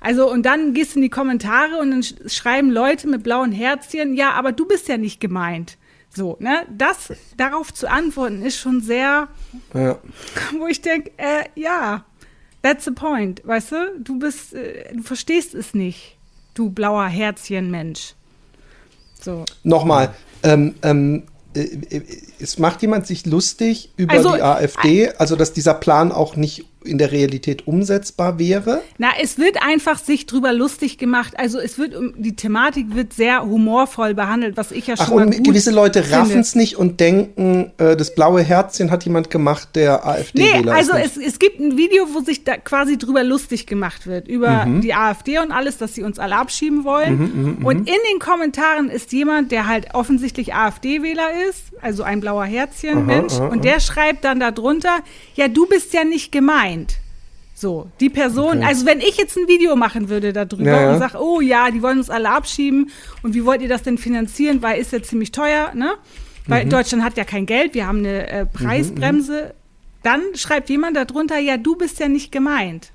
Also, und dann gehst du in die Kommentare und dann sch schreiben Leute mit blauen Herzchen, ja, aber du bist ja nicht gemeint. So, ne? Das, darauf zu antworten, ist schon sehr, Ja. wo ich denke, äh, ja, that's the point, weißt du? Du bist, äh, du verstehst es nicht, du blauer Herzchen-Mensch. So. Nochmal, ähm, ähm, äh, äh, es macht jemand sich lustig über Also, die AfD, also dass dieser Plan auch nicht in der Realität umsetzbar wäre? Na, es wird einfach sich drüber lustig gemacht. Also es wird um die Thematik wird sehr humorvoll behandelt, was ich ja schon Ach, und gewisse Leute raffen es nicht und denken, äh, das blaue Herzchen hat jemand gemacht, der AfD-Wähler Nee, also ist. es, es gibt ein Video, wo sich da quasi drüber lustig gemacht wird, über Mhm. die AfD und alles, dass sie uns alle abschieben wollen. und in den Kommentaren ist jemand, der halt offensichtlich AfD-Wähler ist, also ein blauer Herzchen-Mensch, und der schreibt dann darunter, ja, du bist ja nicht gemeint. So, die Person, also wenn ich jetzt ein Video machen würde darüber Ja, ja. und sage, oh ja, die wollen uns alle abschieben und wie wollt ihr das denn finanzieren, weil ist ja ziemlich teuer, ne? Mhm. Weil Deutschland hat ja kein Geld, wir haben eine äh, Preisbremse. Dann schreibt jemand darunter, ja, du bist ja nicht gemeint.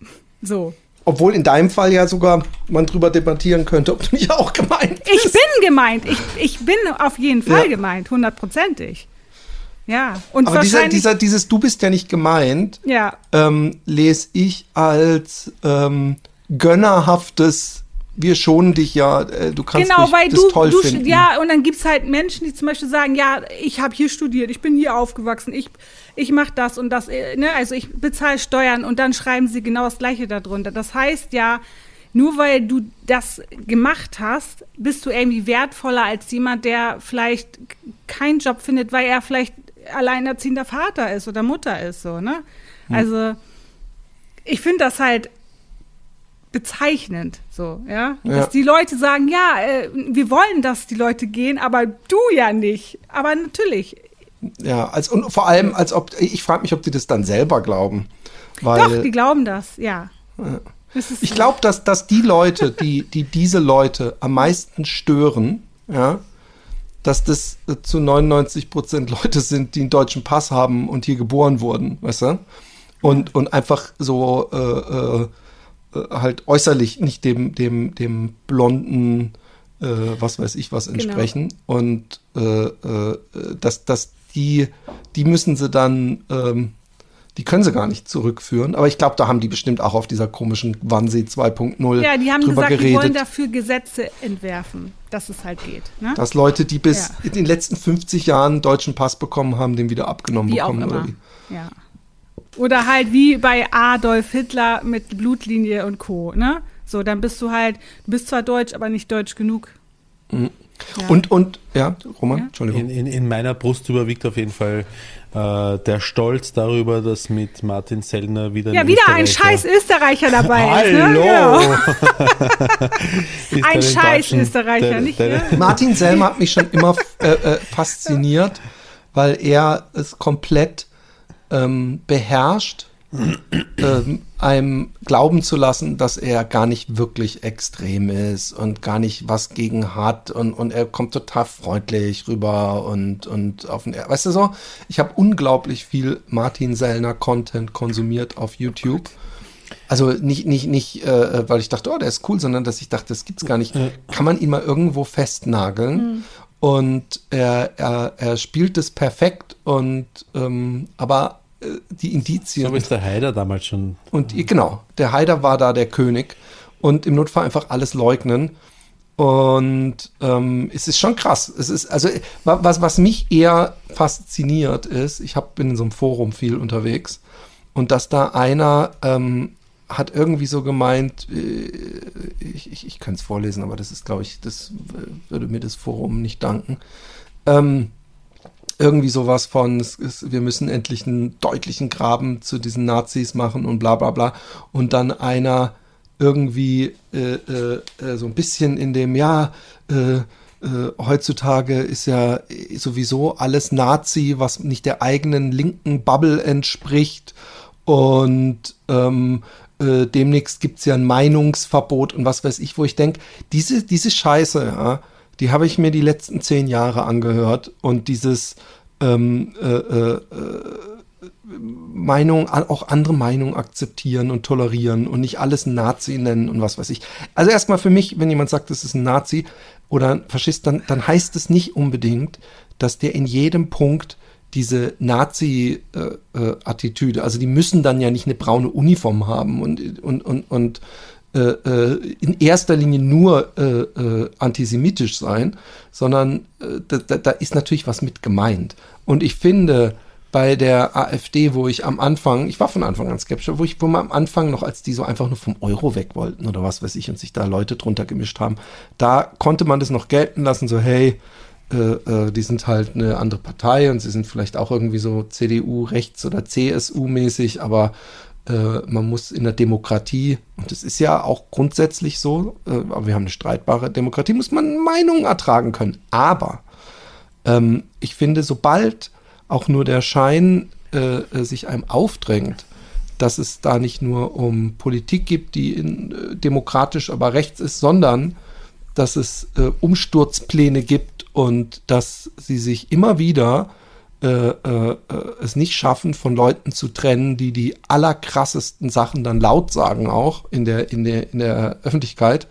So. Obwohl in deinem Fall ja sogar man drüber debattieren könnte, ob du nicht auch gemeint bist. Ich bin gemeint. Ich, ich bin auf jeden Fall Ja. gemeint, hundertprozentig. Ja. Und Aber dieser, dieser, dieses Du bist ja nicht gemeint, ja. ähm, lese ich als ähm, gönnerhaftes, wir schonen dich ja, äh, du kannst Genau, nicht weil das du, toll du finden. ja, und dann gibt's halt Menschen, die zum Beispiel sagen, ja, ich habe hier studiert, ich bin hier aufgewachsen, ich, ich mache das und das, äh, ne, also ich bezahle Steuern und dann schreiben sie genau das Gleiche darunter. Das heißt ja, nur weil du das gemacht hast, bist du irgendwie wertvoller als jemand, der vielleicht keinen Job findet, weil er vielleicht alleinerziehender Vater ist oder Mutter ist, so, ne? Hm. Also, ich finde das halt bezeichnend, so, ja? Ja. Dass die Leute sagen, ja, äh, wir wollen, dass die Leute gehen, aber du ja nicht. Aber natürlich, Ja, als, und vor allem, als ob, ich frage mich, ob die das dann selber glauben. Weil doch, die glauben das, ja. Ist ich glaube, dass, dass die Leute, die, die diese Leute am meisten stören, ja, dass das äh, zu 99 Prozent Leute sind, die einen deutschen Pass haben und hier geboren wurden, weißt du? Und, und einfach so äh, äh, äh, halt äußerlich nicht dem, dem, dem blonden, äh, was weiß ich was entsprechen. Und äh, äh, dass, dass die, die müssen sie dann, ähm, die können sie gar nicht zurückführen. Aber ich glaube, da haben die bestimmt auch auf dieser komischen Wannsee 2.0 Ja, die haben drüber gesagt, die wollen geredet. dafür Gesetze entwerfen, dass es halt geht. Ne? dass Leute, die bis Ja. in den letzten 50 Jahren einen deutschen Pass bekommen haben, den wieder abgenommen Wie bekommen. Oder wie. Ja. Oder halt wie bei Adolf Hitler mit Blutlinie und Co. Ne? So, dann bist du halt, du bist zwar deutsch, aber nicht deutsch genug. Ja. Und, und, ja, Roman, Ja. Entschuldigung. In, in, in meiner Brust überwiegt auf jeden Fall äh, der Stolz darüber, dass mit Martin Sellner wieder Ja, wieder ein scheiß Österreicher dabei ist. Ne? Hallo! Genau. Ein scheiß Österreicher, der- nicht? der- ne? Martin Selmer hat mich schon immer äh, äh, fasziniert, weil er es komplett ähm, beherrscht, ähm, einem glauben zu lassen, dass er gar nicht wirklich extrem ist und gar nicht was gegen hat und, und er kommt total freundlich rüber und, und auf den, weißt du so, ich habe unglaublich viel Martin Sellner Content konsumiert auf YouTube. Also nicht, nicht, nicht, äh, weil ich dachte, oh, der ist cool, sondern dass ich dachte, das gibt's gar nicht. Kann man ihn mal irgendwo festnageln? Und er, er, er spielt es perfekt und ähm, aber äh, die Indizien. So ist der Haider damals schon. Und genau, der Haider war da der König und im Notfall einfach alles leugnen. Und ähm, es ist schon krass. Es ist, also, wa- was, was mich eher fasziniert ist, ich hab, bin in so einem Forum viel unterwegs und dass da einer ähm, hat irgendwie so gemeint, äh, ich, ich, ich kann es vorlesen, aber das ist, glaube ich, das äh, würde mir das Forum nicht danken. Ähm, irgendwie sowas von, es ist, wir müssen endlich einen deutlichen Graben zu diesen Nazis machen und bla bla bla. Und dann einer irgendwie äh, äh, äh, so ein bisschen in dem, ja, äh, äh, heutzutage ist ja sowieso alles Nazi, was nicht der eigenen linken Bubble entspricht. Und ähm, äh, demnächst gibt's ja ein Meinungsverbot und was weiß ich, wo ich denke, diese, diese Scheiße, ja, die habe ich mir die letzten zehn Jahre angehört und dieses ähm, äh, äh, Meinung, an- auch andere Meinungen akzeptieren und tolerieren und nicht alles Nazi nennen und was weiß ich. Also erstmal für mich, wenn jemand sagt, das ist ein Nazi oder ein Faschist, dann, dann heißt es nicht unbedingt, dass der in jedem Punkt diese Nazi-Attitüde, also die müssen dann ja nicht eine braune Uniform haben und, und, und, und äh, äh, in erster Linie nur äh, äh, antisemitisch sein, sondern äh, da, da, da ist natürlich was mit gemeint. Und ich finde, bei der AfD, wo ich am Anfang, ich war von Anfang an skeptisch, wo ich, wo man am Anfang noch, als die so einfach nur vom Euro weg wollten oder was weiß ich und sich da Leute drunter gemischt haben, da konnte man das noch gelten lassen, so hey, äh, äh, die sind halt eine andere Partei und sie sind vielleicht auch irgendwie so CDU rechts oder CSU mäßig, aber äh, man muss in der Demokratie, und das ist ja auch grundsätzlich so, äh, aber wir haben eine streitbare Demokratie, muss man Meinungen ertragen können. Aber ähm, ich finde, sobald auch nur der Schein äh, äh, sich einem aufdrängt, dass es da nicht nur um Politik gibt, die in, äh, demokratisch aber rechts ist, sondern dass es Umsturzpläne gibt und dass sie sich immer wieder äh, äh, es nicht schaffen, von Leuten zu trennen, die die allerkrassesten Sachen dann laut sagen, auch in der, in der, in der Öffentlichkeit.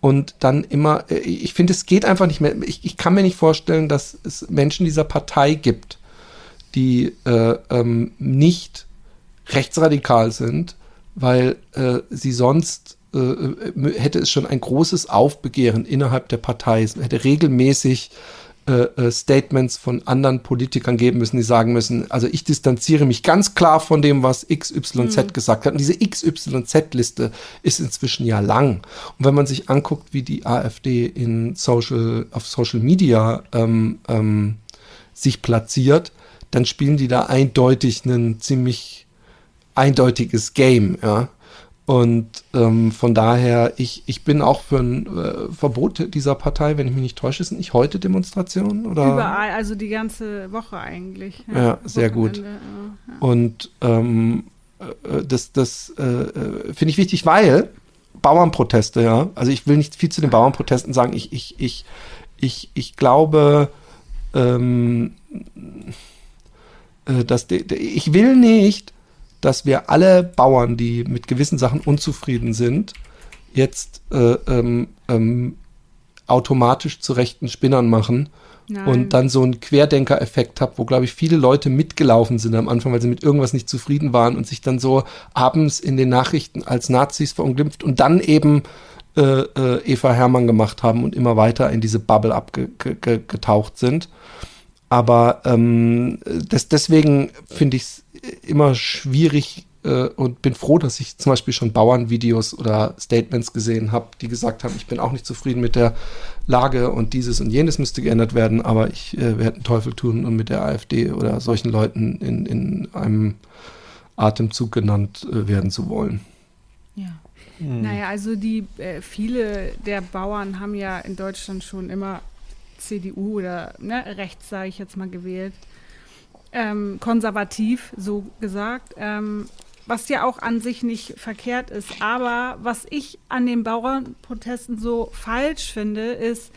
Und dann immer, äh, ich finde, es geht einfach nicht mehr. Ich, ich kann mir nicht vorstellen, dass es Menschen dieser Partei gibt, die äh, ähm, nicht rechtsradikal sind, weil äh, sie sonst äh, äh, hätte es schon ein großes Aufbegehren innerhalb der Partei. Es hätte regelmäßig äh, äh, Statements von anderen Politikern geben müssen, die sagen müssen, also ich distanziere mich ganz klar von dem, was XYZ mhm. gesagt hat. Und diese XYZ-Liste ist inzwischen ja lang. Und wenn man sich anguckt, wie die AfD in Social, auf Social Media ähm, ähm, sich platziert, dann spielen die da eindeutig ein ziemlich eindeutiges Game, ja. Und ähm, von daher, ich, ich bin auch für ein äh, Verbot dieser Partei, wenn ich mich nicht täusche. Sind nicht heute Demonstrationen? Oder? Überall, also die ganze Woche eigentlich. Ja, ja sehr gut. Ja, ja. Und ähm, äh, das, das äh, äh, finde ich wichtig, weil Bauernproteste, ja, also ich will nicht viel zu den Bauernprotesten sagen. Ich, ich, ich, ich, ich glaube, ähm, äh, dass de, de, ich will nicht, dass wir alle Bauern, die mit gewissen Sachen unzufrieden sind, jetzt äh, ähm, ähm, automatisch zu rechten Spinnern machen Nein. und dann so einen Querdenker-Effekt habe, wo, glaube ich, viele Leute mitgelaufen sind am Anfang, weil sie mit irgendwas nicht zufrieden waren und sich dann so abends in den Nachrichten als Nazis verunglimpft und dann eben äh, äh, Eva Hermann gemacht haben und immer weiter in diese Bubble abgetaucht sind. Aber ähm, das, deswegen finde ich es immer schwierig äh, und bin froh, dass ich zum Beispiel schon Bauernvideos oder Statements gesehen habe, die gesagt haben, ich bin auch nicht zufrieden mit der Lage und dieses und jenes müsste geändert werden, aber ich äh, werde einen Teufel tun, um mit der AfD oder solchen Leuten in, in einem Atemzug genannt äh, werden zu wollen. Ja. Hm. Naja, also die äh, viele der Bauern haben ja in Deutschland schon immer CDU oder ne, rechts, sage ich jetzt mal, gewählt. Ähm, konservativ, so gesagt. Ähm, was ja auch an sich nicht verkehrt ist. Aber was ich an den Bauernprotesten so falsch finde, ist,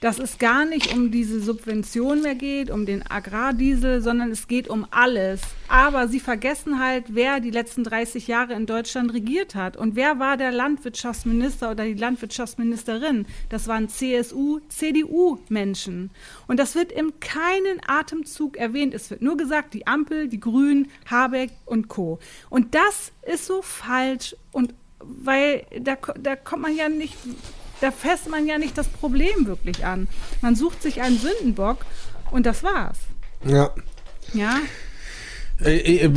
dass es gar nicht um diese Subvention mehr geht, um den Agrardiesel, sondern es geht um alles. Aber sie vergessen halt, wer die letzten 30 Jahre in Deutschland regiert hat. Und wer war der Landwirtschaftsminister oder die Landwirtschaftsministerin? Das waren CSU, CDU-Menschen. Und das wird in keinen Atemzug erwähnt. Es wird nur gesagt, die Ampel, die Grünen, Habeck und Co. Und das ist so falsch und weil da, da kommt man ja nicht da fässt man ja nicht das Problem wirklich an. Man sucht sich einen Sündenbock und das war's. Ja. Ja. Äh, äh,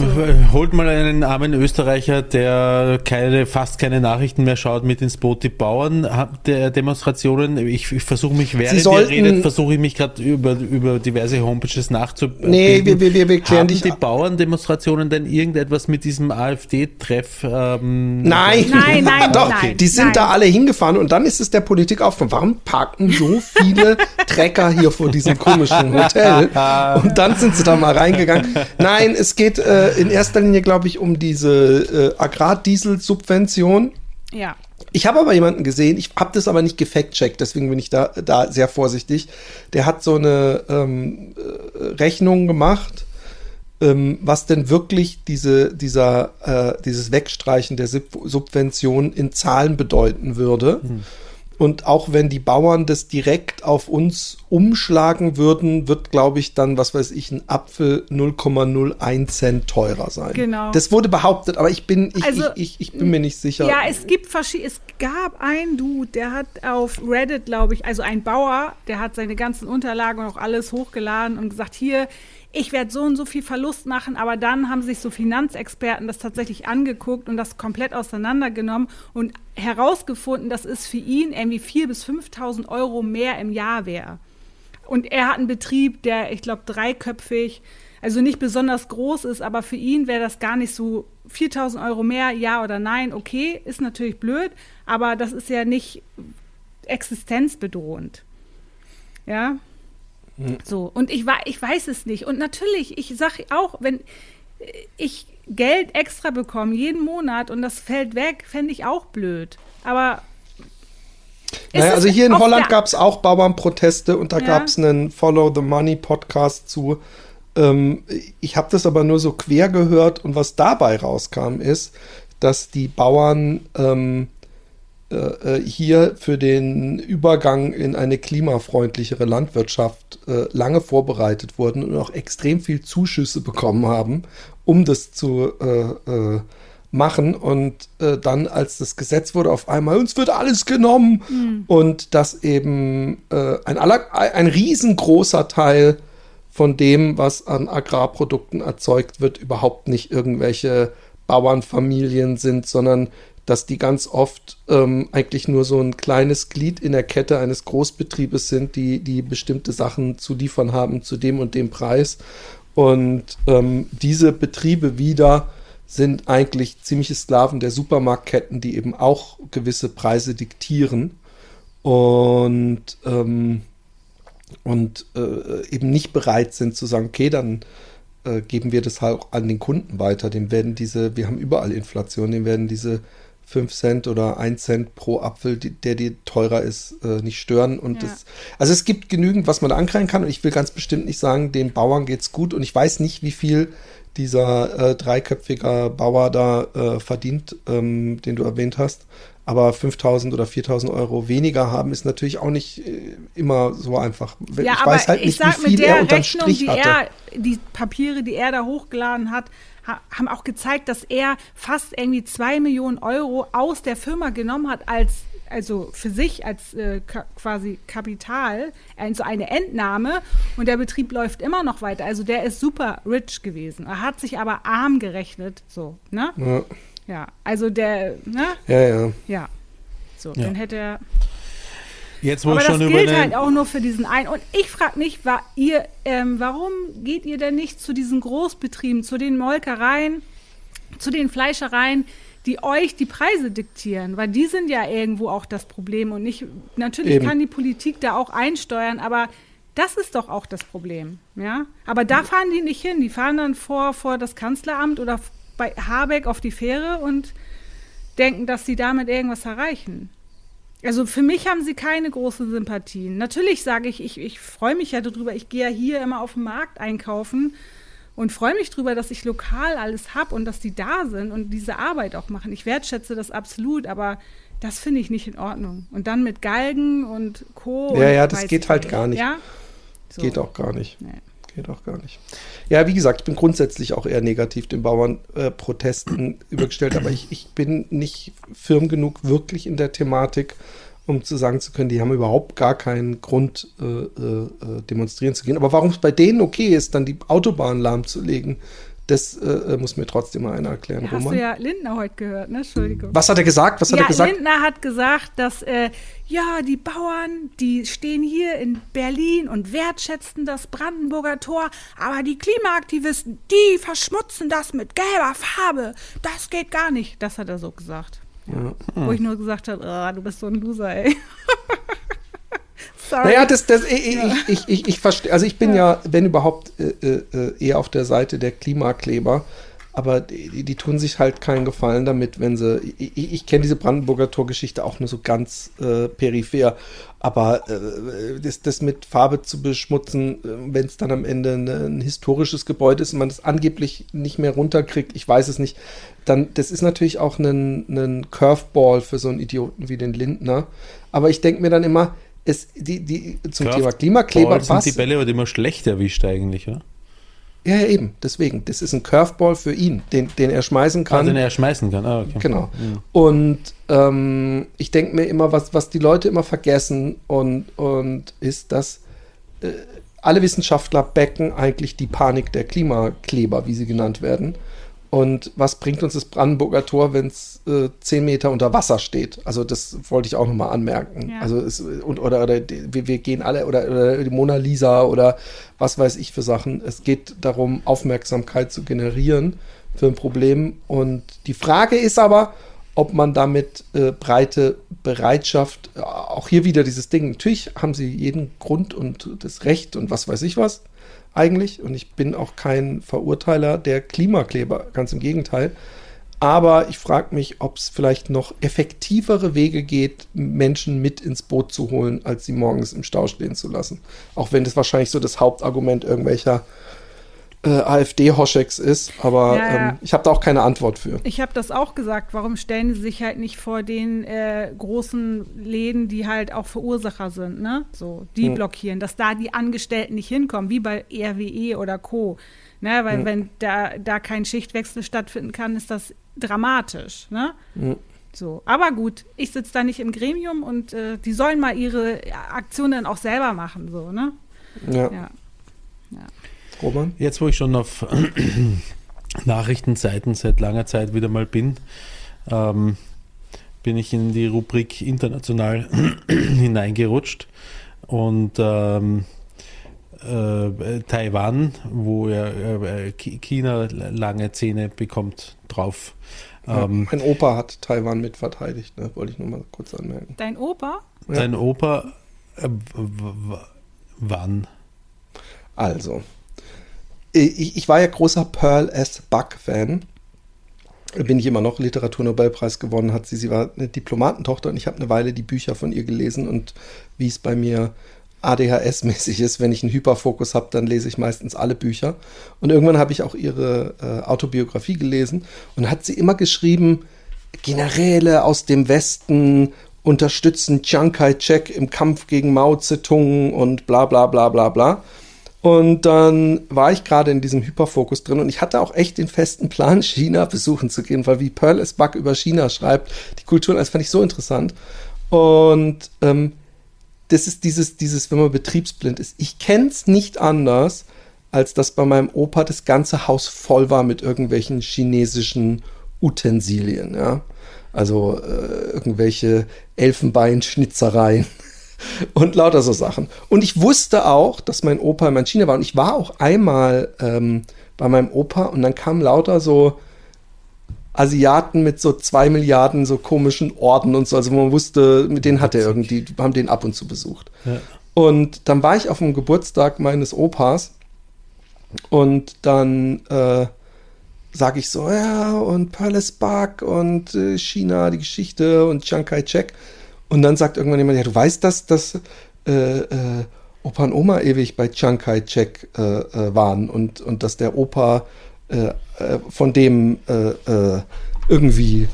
holt mal einen armen Österreicher, der keine, fast keine Nachrichten mehr schaut, mit ins Boot. Die Bauern der Demonstrationen, ich, ich versuche mich, während ihr redet, versuche ich mich gerade über, über diverse Homages nachzubilden. Nee, wir, wir, wir, wir klären Haben die Bauerndemonstrationen denn irgendetwas mit diesem AfD-Treff? Ähm, nein, nein, nein, doch, nein, die sind nein. da alle hingefahren und dann ist es der Politik aufgefallen. Warum parken so viele Trecker hier vor diesem komischen Hotel? Und dann sind sie da mal reingegangen. Nein, es es geht äh, in erster Linie, glaube ich, um diese äh, Agrardiesel-Subvention. Ja. Ich habe aber jemanden gesehen, ich habe das aber nicht gefact-checkt, deswegen bin ich da, da sehr vorsichtig. Der hat so eine ähm, äh, Rechnung gemacht, ähm, was denn wirklich diese, dieser, äh, dieses Wegstreichen der Subvention in Zahlen bedeuten würde. Mhm. Und auch wenn die Bauern das direkt auf uns umschlagen würden, wird, glaube ich, dann, was weiß ich, ein Apfel 0,01 Cent teurer sein. Genau. Das wurde behauptet, aber ich bin, ich, also, ich, ich, ich, bin mir nicht sicher. Ja, es gibt verschiedene, es gab einen Dude, der hat auf Reddit, glaube ich, also ein Bauer, der hat seine ganzen Unterlagen und auch alles hochgeladen und gesagt, hier, ich werde so und so viel Verlust machen, aber dann haben sich so Finanzexperten das tatsächlich angeguckt und das komplett auseinandergenommen und herausgefunden, dass es für ihn irgendwie 4.000 bis 5.000 Euro mehr im Jahr wäre. Und er hat einen Betrieb, der, ich glaube, dreiköpfig, also nicht besonders groß ist, aber für ihn wäre das gar nicht so 4000 Euro mehr, ja oder nein, okay, ist natürlich blöd, aber das ist ja nicht existenzbedrohend. Ja. Hm. So, und ich, ich weiß es nicht. Und natürlich, ich sage auch, wenn ich Geld extra bekomme jeden Monat und das fällt weg, fände ich auch blöd. Aber naja, also hier in Holland gab es auch Bauernproteste und da ja. gab es einen Follow the Money Podcast zu. Ähm, ich habe das aber nur so quer gehört und was dabei rauskam ist, dass die Bauern ähm, äh, äh, hier für den Übergang in eine klimafreundlichere Landwirtschaft äh, lange vorbereitet wurden und auch extrem viel Zuschüsse bekommen haben, um das zu äh, machen. Und dann, als das Gesetz wurde, auf einmal, uns wird alles genommen. Mhm. Und dass eben ein, ein riesengroßer Teil von dem, was an Agrarprodukten erzeugt wird, überhaupt nicht irgendwelche Bauernfamilien sind, sondern dass die ganz oft ähm, eigentlich nur so ein kleines Glied in der Kette eines Großbetriebes sind, die, die bestimmte Sachen zu liefern haben zu dem und dem Preis. Und ähm, diese Betriebe wieder sind eigentlich ziemliche Sklaven der Supermarktketten, die eben auch gewisse Preise diktieren und, ähm, und äh, eben nicht bereit sind zu sagen, okay, dann äh, geben wir das halt auch an den Kunden weiter. Dem werden diese, wir haben überall Inflation, dem werden diese 5 Cent oder 1 Cent pro Apfel, die, der dir teurer ist, äh, nicht stören. Und ja. das, also es gibt genügend, was man da ankreien kann. Und ich will ganz bestimmt nicht sagen, den Bauern geht's gut. Und ich weiß nicht, wie viel dieser äh, dreiköpfiger Bauer da äh, verdient, ähm, den du erwähnt hast. Aber 5000 oder 4000 Euro weniger haben ist natürlich auch nicht äh, immer so einfach. Ja, ich weiß halt nicht, wie viel er unterm Rechnung, Strich hatte. Er, die Papiere, die er da hochgeladen hat, haben auch gezeigt, dass er fast irgendwie zwei Millionen Euro aus der Firma genommen hat als also für sich als äh, quasi Kapital, also eine Entnahme und der Betrieb läuft immer noch weiter. Also der ist super rich gewesen. Er hat sich aber arm gerechnet, so, ne? Ja. ja also der, ne? Ja, ja. Ja. So, ja. dann hätte er Jetzt wo Aber schon das gilt halt auch nur für diesen einen. Und ich frage mich, war ihr, ähm, warum geht ihr denn nicht zu diesen Großbetrieben, zu den Molkereien, zu den Fleischereien, die euch die Preise diktieren? Weil die sind ja irgendwo auch das Problem. Und nicht, natürlich Eben. kann die Politik da auch einsteuern, aber das ist doch auch das Problem. Ja? Aber da fahren die nicht hin. Die fahren dann vor, vor das Kanzleramt oder bei Habeck auf die Fähre und denken, dass sie damit irgendwas erreichen. Also für mich haben sie keine großen Sympathien. Natürlich sage ich, ich, ich freue mich ja darüber, ich gehe ja hier immer auf den Markt einkaufen und freue mich darüber, dass ich lokal alles habe und dass die da sind und diese Arbeit auch machen. Ich wertschätze das absolut, aber das finde ich nicht in Ordnung. Und dann mit Galgen und Co. Ja, und ja, das geht halt gar nicht. Ja? So. Geht auch gar nicht. Nee. Geht auch gar nicht. Ja, wie gesagt, ich bin grundsätzlich auch eher negativ den Bauernprotesten äh, übergestellt, aber ich, ich bin nicht firm genug wirklich in der Thematik, um zu sagen zu können, die haben überhaupt gar keinen Grund, äh, äh, demonstrieren zu gehen. Aber warum es bei denen okay ist, dann die Autobahn lahmzulegen, das äh, muss mir trotzdem mal einer erklären. Ja, hast Roman. du ja Lindner heute gehört, ne? Entschuldigung. Was hat er gesagt? Was ja, hat er gesagt? Lindner hat gesagt, dass äh, ja die Bauern, die stehen hier in Berlin und wertschätzen das Brandenburger Tor, aber die Klimaaktivisten, die verschmutzen das mit gelber Farbe. Das geht gar nicht. Das hat er so gesagt. Ja. Wo ich nur gesagt habe, oh, du bist so ein Loser, ey. Sorry. Naja, das, das, ich, ja. ich, ich, ich, verstehe, also ich bin ja, wenn überhaupt, äh, äh, eher auf der Seite der Klimakleber, aber die, die, tun sich halt keinen Gefallen damit, wenn sie, ich, ich kenne diese Brandenburger Torgeschichte auch nur so ganz äh, peripher, aber äh, das, das mit Farbe zu beschmutzen, äh, wenn es dann am Ende ein, ein historisches Gebäude ist und man es angeblich nicht mehr runterkriegt, ich weiß es nicht, dann, das ist natürlich auch ein, ein Curveball für so einen Idioten wie den Lindner, aber ich denke mir dann immer, es, die, die, zum Kraft Thema Klimakleber sind die Bälle aber immer schlecht erwischt eigentlich, oder? Ja, ja, eben. Deswegen. Das ist ein Curveball für ihn, den, den er schmeißen kann. Ah, den er schmeißen kann. Ah, okay. Genau. Ja. Und ähm, ich denke mir immer, was, was die Leute immer vergessen und, und ist, dass äh, alle Wissenschaftler backen eigentlich die Panik der Klimakleber, wie sie genannt werden. Und was bringt uns das Brandenburger Tor, wenn es äh, zehn Meter unter Wasser steht? Also das wollte ich auch nochmal anmerken. Ja. Also es, und, oder, oder wir, wir gehen alle oder, oder die Mona Lisa oder was weiß ich für Sachen. Es geht darum, Aufmerksamkeit zu generieren für ein Problem. Und die Frage ist aber, ob man damit äh, breite Bereitschaft, äh, auch hier wieder dieses Ding, natürlich haben sie jeden Grund und das Recht und was weiß ich was eigentlich. Und ich bin auch kein Verurteiler der Klimakleber, ganz im Gegenteil. Aber ich frage mich, ob es vielleicht noch effektivere Wege geht, Menschen mit ins Boot zu holen, als sie morgens im Stau stehen zu lassen. Auch wenn das wahrscheinlich so das Hauptargument irgendwelcher äh, AfD-Hoscheks ist. Aber Ja, ja. ähm, ich habe da auch keine Antwort für. Ich habe das auch gesagt. Warum stellen sie sich halt nicht vor den äh, großen Läden, die halt auch Verursacher sind, ne? So, die Hm. blockieren, dass da die Angestellten nicht hinkommen, wie bei RWE oder Co. Ne? Weil Hm. wenn da, da kein Schichtwechsel stattfinden kann, ist das dramatisch, ne? Hm. So, aber gut, ich sitze da nicht im Gremium und äh, die sollen mal ihre Aktionen auch selber machen, so, ne? Ja. Ja. Roman? Jetzt, wo ich schon auf Nachrichtenseiten seit langer Zeit wieder mal bin, ähm, bin ich in die Rubrik international hineingerutscht und ähm, äh, Taiwan, wo ja äh, Chi- China lange Zähne bekommt, drauf. Ähm, mein Opa hat Taiwan mit verteidigt, ne? wollte ich nur mal kurz anmerken. Dein Opa? Ja. Dein Opa, äh, wann? Also, ich, ich war ja großer Pearl S. Buck-Fan. Bin ich immer noch. Literaturnobelpreis gewonnen hat sie. Sie war eine Diplomatentochter und ich habe eine Weile die Bücher von ihr gelesen und wie es bei mir ADHS-mäßig ist, wenn ich einen Hyperfokus habe, dann lese ich meistens alle Bücher. Und irgendwann habe ich auch ihre äh, Autobiografie gelesen und hat sie immer geschrieben, Generäle aus dem Westen unterstützen Chiang Kai-shek im Kampf gegen Mao Zedong und bla bla bla bla bla. Und dann war ich gerade in diesem Hyperfokus drin und ich hatte auch echt den festen Plan, China besuchen zu gehen, weil wie Pearl S. Buck über China schreibt, die Kulturen, das fand ich so interessant. Und ähm, das ist dieses, dieses, wenn man betriebsblind ist. Ich kenne es nicht anders, als dass bei meinem Opa das ganze Haus voll war mit irgendwelchen chinesischen Utensilien, ja. Also äh, irgendwelche Elfenbeinschnitzereien und lauter so Sachen. Und ich wusste auch, dass mein Opa in China war. Und ich war auch einmal ähm, bei meinem Opa und dann kamen lauter so Asiaten mit so zwei Milliarden so komischen Orden und so. Also man wusste, mit denen hat er irgendwie, die haben den ab und zu besucht. Ja. Und dann war ich auf dem Geburtstag meines Opas und dann äh, sage ich so, ja, und Palace Buck und äh, China, die Geschichte und Chiang Kai-shek. Und dann sagt irgendwann jemand, ja, du weißt, dass, dass äh, äh, Opa und Oma ewig bei Chiang Kai-shek äh, äh, waren und, und dass der Opa äh, äh, von dem äh, äh, irgendwie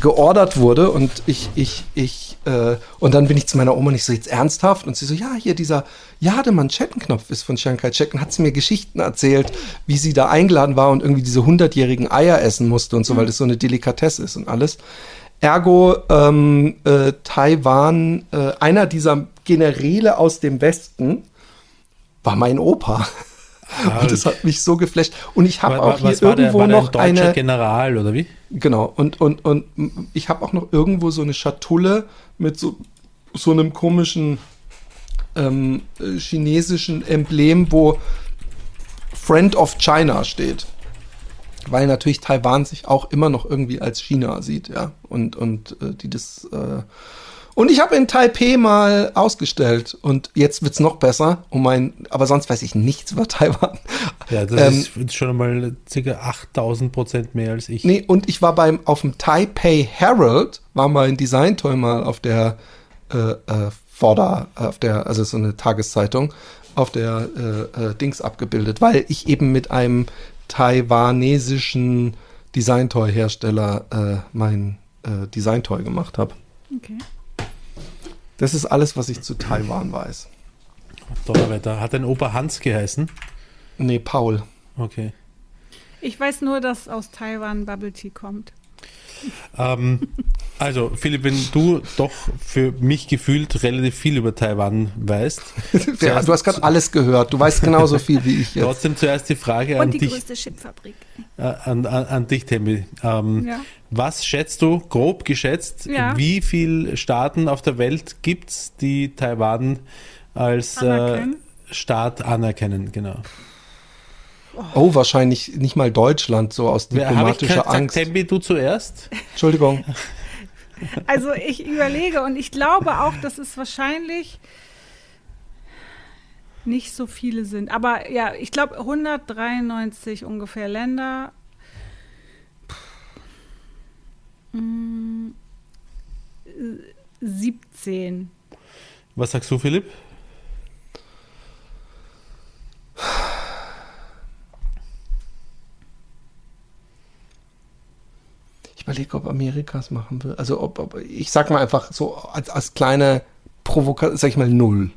geordert wurde und ich, ich, ich, äh, und dann bin ich zu meiner Oma nicht so jetzt ernsthaft und sie so, ja, hier dieser Jade-Manschettenknopf ist von Chiang Kai-shek und hat sie mir Geschichten erzählt, wie sie da eingeladen war und irgendwie diese hundertjährigen Eier essen musste und so, weil das so eine Delikatesse ist und alles. Ergo ähm, äh, Taiwan, äh, einer dieser Generäle aus dem Westen war mein Opa. Und das hat mich so geflasht. Und ich habe auch hier war irgendwo der ein noch deutscher eine. General oder wie? Genau, und, und, und ich habe auch noch irgendwo so eine Schatulle mit so, so einem komischen ähm, äh, chinesischen Emblem, wo Friend of China steht. Weil natürlich Taiwan sich auch immer noch irgendwie als China sieht, ja. Und, und äh, die das. Äh und ich habe in Taipei mal ausgestellt und jetzt wird's noch besser. Um mein, aber sonst weiß ich nichts über Taiwan. Ja, das Ähm, ist schon einmal ca. 8000 Prozent mehr als ich. Nee, und ich war beim auf dem Taipei Herald, war mal ein Designtoy mal auf der äh, äh, Vorder, auf der, also so eine Tageszeitung, auf der äh, äh, Dings abgebildet, weil ich eben mit einem taiwanesischen Designtoy-Hersteller äh, mein äh, Designtoy gemacht habe. Okay. Das ist alles, was ich zu Taiwan weiß. Donnerwetter. Hat dein Opa Hans geheißen? Nee, Paul. Okay. Ich weiß nur, dass aus Taiwan Bubble Tea kommt. Ähm, Also, Philipp, wenn du doch für mich gefühlt relativ viel über Taiwan weißt, Ja, du hast gerade alles gehört. Du weißt genauso viel wie ich jetzt. trotzdem zuerst die Frage an Und die dich, größte Chipfabrik. äh, an, an, an dich, Tembi. Ähm, Ja. Was schätzt du, grob geschätzt, Ja. wie viele Staaten auf der Welt gibt es, die Taiwan als äh, Anerkennen? Staat anerkennen? Genau. Oh, wahrscheinlich nicht mal Deutschland, so aus ich diplomatischer gesagt, Angst. Tembi, du zuerst? Entschuldigung. Also ich überlege und ich glaube auch, dass es wahrscheinlich nicht so viele sind. Aber ja, ich glaube 193 ungefähr Länder. Äh, 17. Was sagst du, Philipp? Ich überlege, ob Amerika es machen will. Also ob, ob ich sag mal einfach so als, als kleine Provokation, sag ich mal null.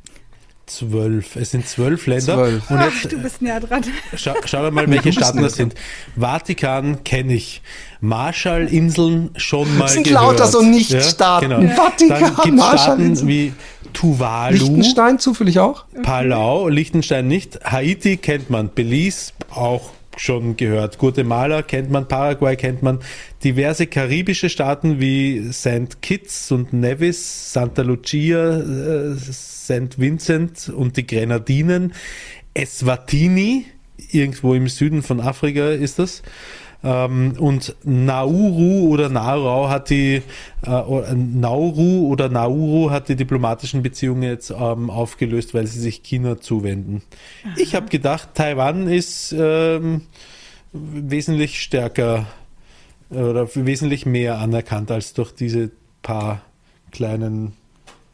Zwölf. Es sind zwölf Länder. Zwölf. Und Ach, jetzt du bist näher dran. Scha schauen wir mal, welche Staaten das sind. Vatikan kenne ich. Marshallinseln schon mal Das sind gehört. lauter so Nichtstaaten. genau. Vatikan, Dann Marshallinseln. Wie Tuvalu, Liechtenstein zufällig auch? Palau, Liechtenstein nicht. Haiti kennt man. Belize auch schon gehört. Guatemala kennt man. Paraguay kennt man. Diverse karibische Staaten wie St. Kitts und Nevis, Santa Lucia, äh, St. Vincent und die Grenadinen. Eswatini, irgendwo im Süden von Afrika ist das. Ähm, und Nauru oder Naurau hat die äh, Nauru oder Nauru hat die diplomatischen Beziehungen jetzt ähm, aufgelöst, weil sie sich China zuwenden. Ich habe gedacht, Taiwan ist ähm, wesentlich stärker äh, oder wesentlich mehr anerkannt als durch diese paar kleinen.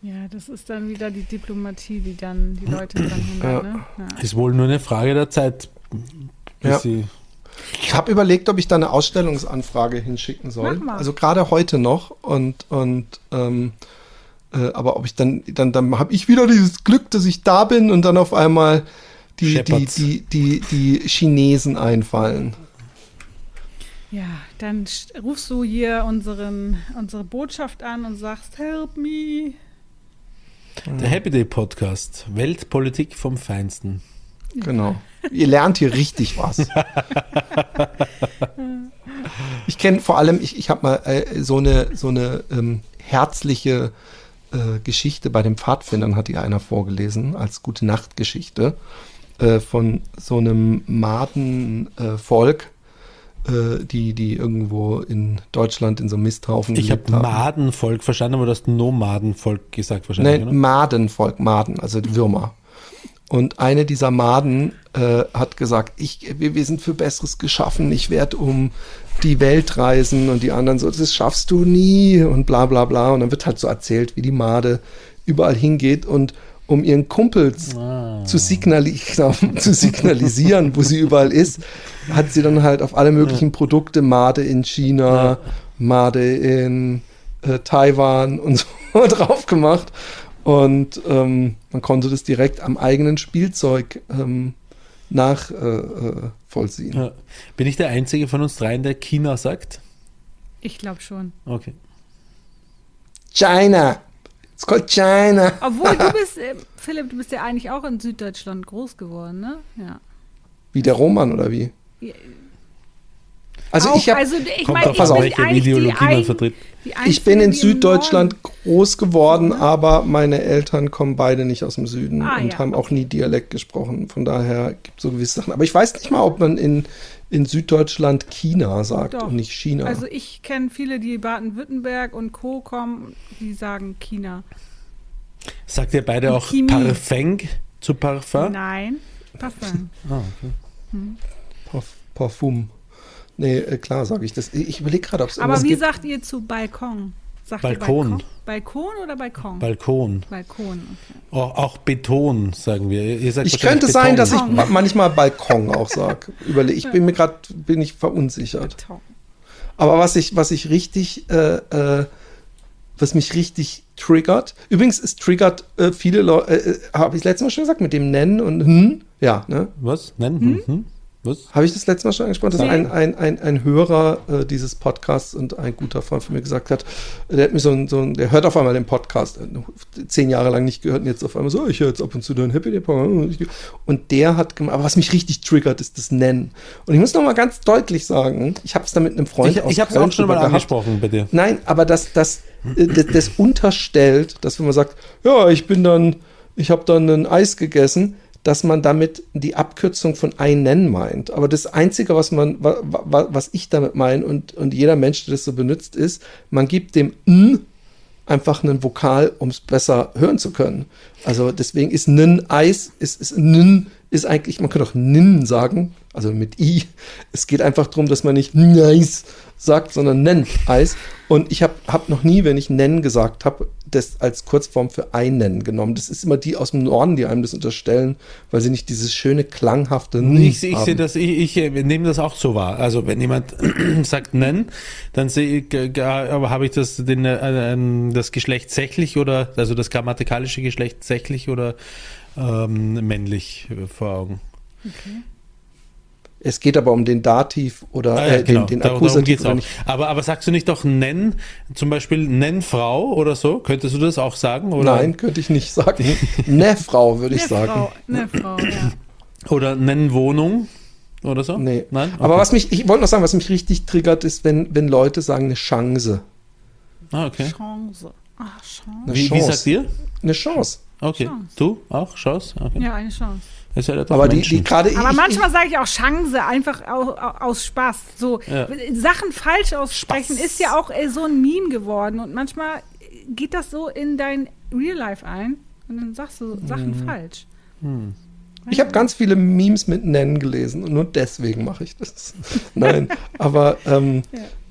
Ja, das ist dann wieder die Diplomatie, die dann die Leute dran hindert. Ja. Ne? Ja. Ist wohl nur eine Frage der Zeit, bis Ja. sie. Ich habe überlegt, ob ich da eine Ausstellungsanfrage hinschicken soll. Mach mal. Also gerade heute noch und und ähm, äh, aber ob ich dann dann dann habe ich wieder dieses Glück, dass ich da bin und dann auf einmal die die die die die Chinesen einfallen. Ja, dann rufst du hier unseren, unsere Botschaft an und sagst, help me. Der Happy Day Podcast, Weltpolitik vom Feinsten. Genau. Ihr lernt hier richtig was. Ich kenne vor allem, ich, ich habe mal äh, so eine, so eine ähm, herzliche äh, Geschichte bei den Pfadfindern, hat die einer vorgelesen, als gute Nachtgeschichte äh, von so einem Madenvolk, äh, die, die irgendwo in Deutschland in so einem Misthaufen Ich habe. Madenvolk verstanden, aber du hast Nomadenvolk gesagt wahrscheinlich, Nee, oder? Madenvolk, Maden, also Würmer. Und eine dieser Maden äh, hat gesagt, ich, wir, wir sind für Besseres geschaffen, ich werde um die Welt reisen und die anderen so, das schaffst du nie und bla bla bla. Und dann wird halt so erzählt, wie die Made überall hingeht und um ihren Kumpels zu, signali zu signalisieren, wo sie überall ist, hat sie dann halt auf alle möglichen Produkte Made in China, Made in äh, Taiwan und so drauf gemacht. Und ähm, man konnte das direkt am eigenen Spielzeug ähm, nach äh, vollziehen. Ja. Bin ich der Einzige von uns dreien, der China sagt? Ich glaube schon. Okay. China! It's called China! Obwohl du bist, äh, Philipp, du bist ja eigentlich auch in Süddeutschland groß geworden, ne? Ja. Wie der Roman oder wie? Ja, Also auch, ich habe also ich meine, ich bin welche Ideologie man vertritt. ich bin in Norden- groß geworden, aber meine Eltern kommen beide nicht aus dem Süden Ah, und ja, haben auch nie Dialekt gesprochen. Von daher gibt es so gewisse Sachen. Aber ich weiß nicht mal, ob man in, in Süddeutschland China sagt Doch. und nicht China. Also ich kenne viele, die Baden-Württemberg und Co. kommen, die sagen China. Sagt ihr beide Und auch Chemie. Parfum zu Parfum? Nein, Parfum. Ah, okay. Parf Parfum. Nee, äh, klar sage ich das. Ich überlege gerade, ob es Aber wie gibt. sagt ihr zu Balkon? Sagt Balkon. Ihr Balkon? Balkon oder Balkon? Balkon. Balkon, okay. Auch, auch Beton, sagen wir. Ihr sagt Ich könnte sein, dass ich manchmal Balkon auch sage. Ich bin mir gerade bin ich verunsichert. Beton. Aber was ich was ich richtig äh, äh, was mich richtig triggert. Übrigens es triggert äh, viele Leute. Äh, Habe ich letztes Mal schon gesagt mit dem Nennen und hm? Ja, ne? Was? Nennen? Hm? Hm? Was? Habe ich das letzte Mal schon angesprochen, dass ein, ein, ein, ein Hörer äh, dieses Podcasts und ein guter Freund von mir gesagt hat, der hat mir so ein, so ein, der hört auf einmal den Podcast, äh, zehn Jahre lang nicht gehört und jetzt auf einmal so, ich höre jetzt ab und zu dein Happy Day Programm. Und der hat gemacht, aber was mich richtig triggert, ist das Nennen. Und ich muss noch mal ganz deutlich sagen, ich habe es da mit einem Freund Ich, ich habe es auch schon mal gehabt. angesprochen bei dir. Nein, aber das, das, äh, das, das unterstellt, dass wenn man sagt, ja, ich bin dann, ich habe dann ein Eis gegessen, dass man damit die Abkürzung von ein nennen meint. Aber das Einzige, was man, wa, wa, was ich damit meine und, und jeder Mensch, der das so benutzt, ist, man gibt dem N einfach einen Vokal, um es besser hören zu können. Also deswegen ist Nin Eis, ist, ist Nin ist eigentlich, man könnte auch Nin sagen, also mit I. Es geht einfach darum, dass man nicht Nice sagt, sondern Nen Eis. Und ich habe hab noch nie, wenn ich Nen gesagt habe, das als Kurzform für einen genommen. Das ist immer die aus dem Norden, die einem das unterstellen, weil sie nicht dieses schöne klanghafte N Ich, ich haben. sehe das, ich, ich äh, nehme das auch so wahr. Also wenn jemand sagt nennen, dann sehe ich, gar- aber habe ich das, den, äh, ähm, das Geschlecht sächlich oder, also das grammatikalische Geschlecht sächlich oder ähm, männlich äh, vor Augen. Es geht aber um den Dativ oder Ah, ja, äh, genau. den, den Akkusativ. oder. Aber, aber sagst du nicht doch nenn, zum Beispiel nenn Frau oder so? Könntest du das auch sagen? Oder, Nein, könnte ich nicht sagen. ne, Frau, würde ich Ne sagen. Frau, ne Frau, ja. Oder nenn Wohnung oder so? Nee. Nein? Aber Okay. was mich, ich wollte noch sagen, was mich richtig triggert, ist, wenn, wenn Leute sagen, eine Chance. Ah, okay. Chance. Ach, Chance. Eine Wie, wie Chance. sagt ihr? Eine Chance. Okay. Chance. Du auch? Chance? Okay. Ja, eine Chance. Ist ja Aber die, die gerade Aber ich, manchmal sage ich auch Chance, einfach au, au, aus Spaß. So Ja. Sachen falsch aussprechen Spaß. ist ja auch äh, so ein Meme geworden. Und manchmal geht das so in dein Real Life ein und dann sagst du Sachen Mhm. falsch. ich, ich habe ganz viele Memes mit Nennen gelesen und nur deswegen mache ich das. Nein, aber ähm,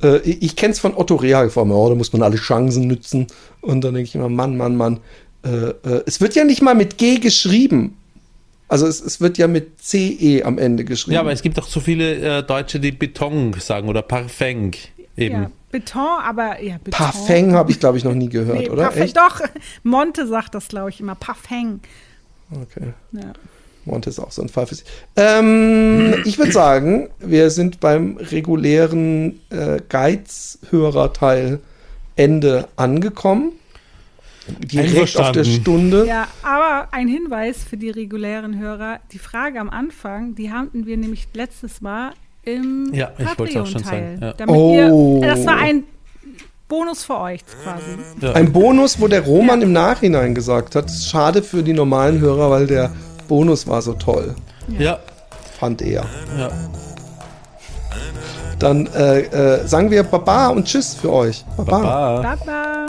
äh, ich, ich kenne es von Otto Real vor mir, oh, da muss man alle Chancen nützen. Und dann denke ich immer, Mann, Mann, Mann. Äh, äh, es wird ja nicht mal mit G geschrieben. Also es, es wird ja mit CE am Ende geschrieben. Ja, aber es gibt auch so viele äh, Deutsche, die Beton sagen oder Parfum eben. Ja, Beton, aber ja, Beton. Parfum habe ich, glaube ich, noch nie gehört, Nee, oder? Parfum, Echt? Doch, Monte sagt das, glaube ich, immer. Parfum. Okay. Ja. Monte ist auch so ein Fall für sich. Ähm, ich würde sagen, wir sind beim regulären äh, Guides-Hörerteil Ende angekommen. Direkt auf der. Stunde. ja, aber ein Hinweis für die regulären Hörer: Die Frage am Anfang, die hatten wir nämlich letztes Mal im Ja, ich wollte auch schon Patreon-Teil. sagen, ja. Oh. ihr, das war ein Bonus für euch quasi. Ja. Ein Bonus, wo der Roman im Nachhinein gesagt hat, schade für die normalen Hörer, weil der Bonus war so toll, ja, fand er. ja. Dann äh, äh, sagen wir Baba und Tschüss für euch. Baba. Baba. Baba.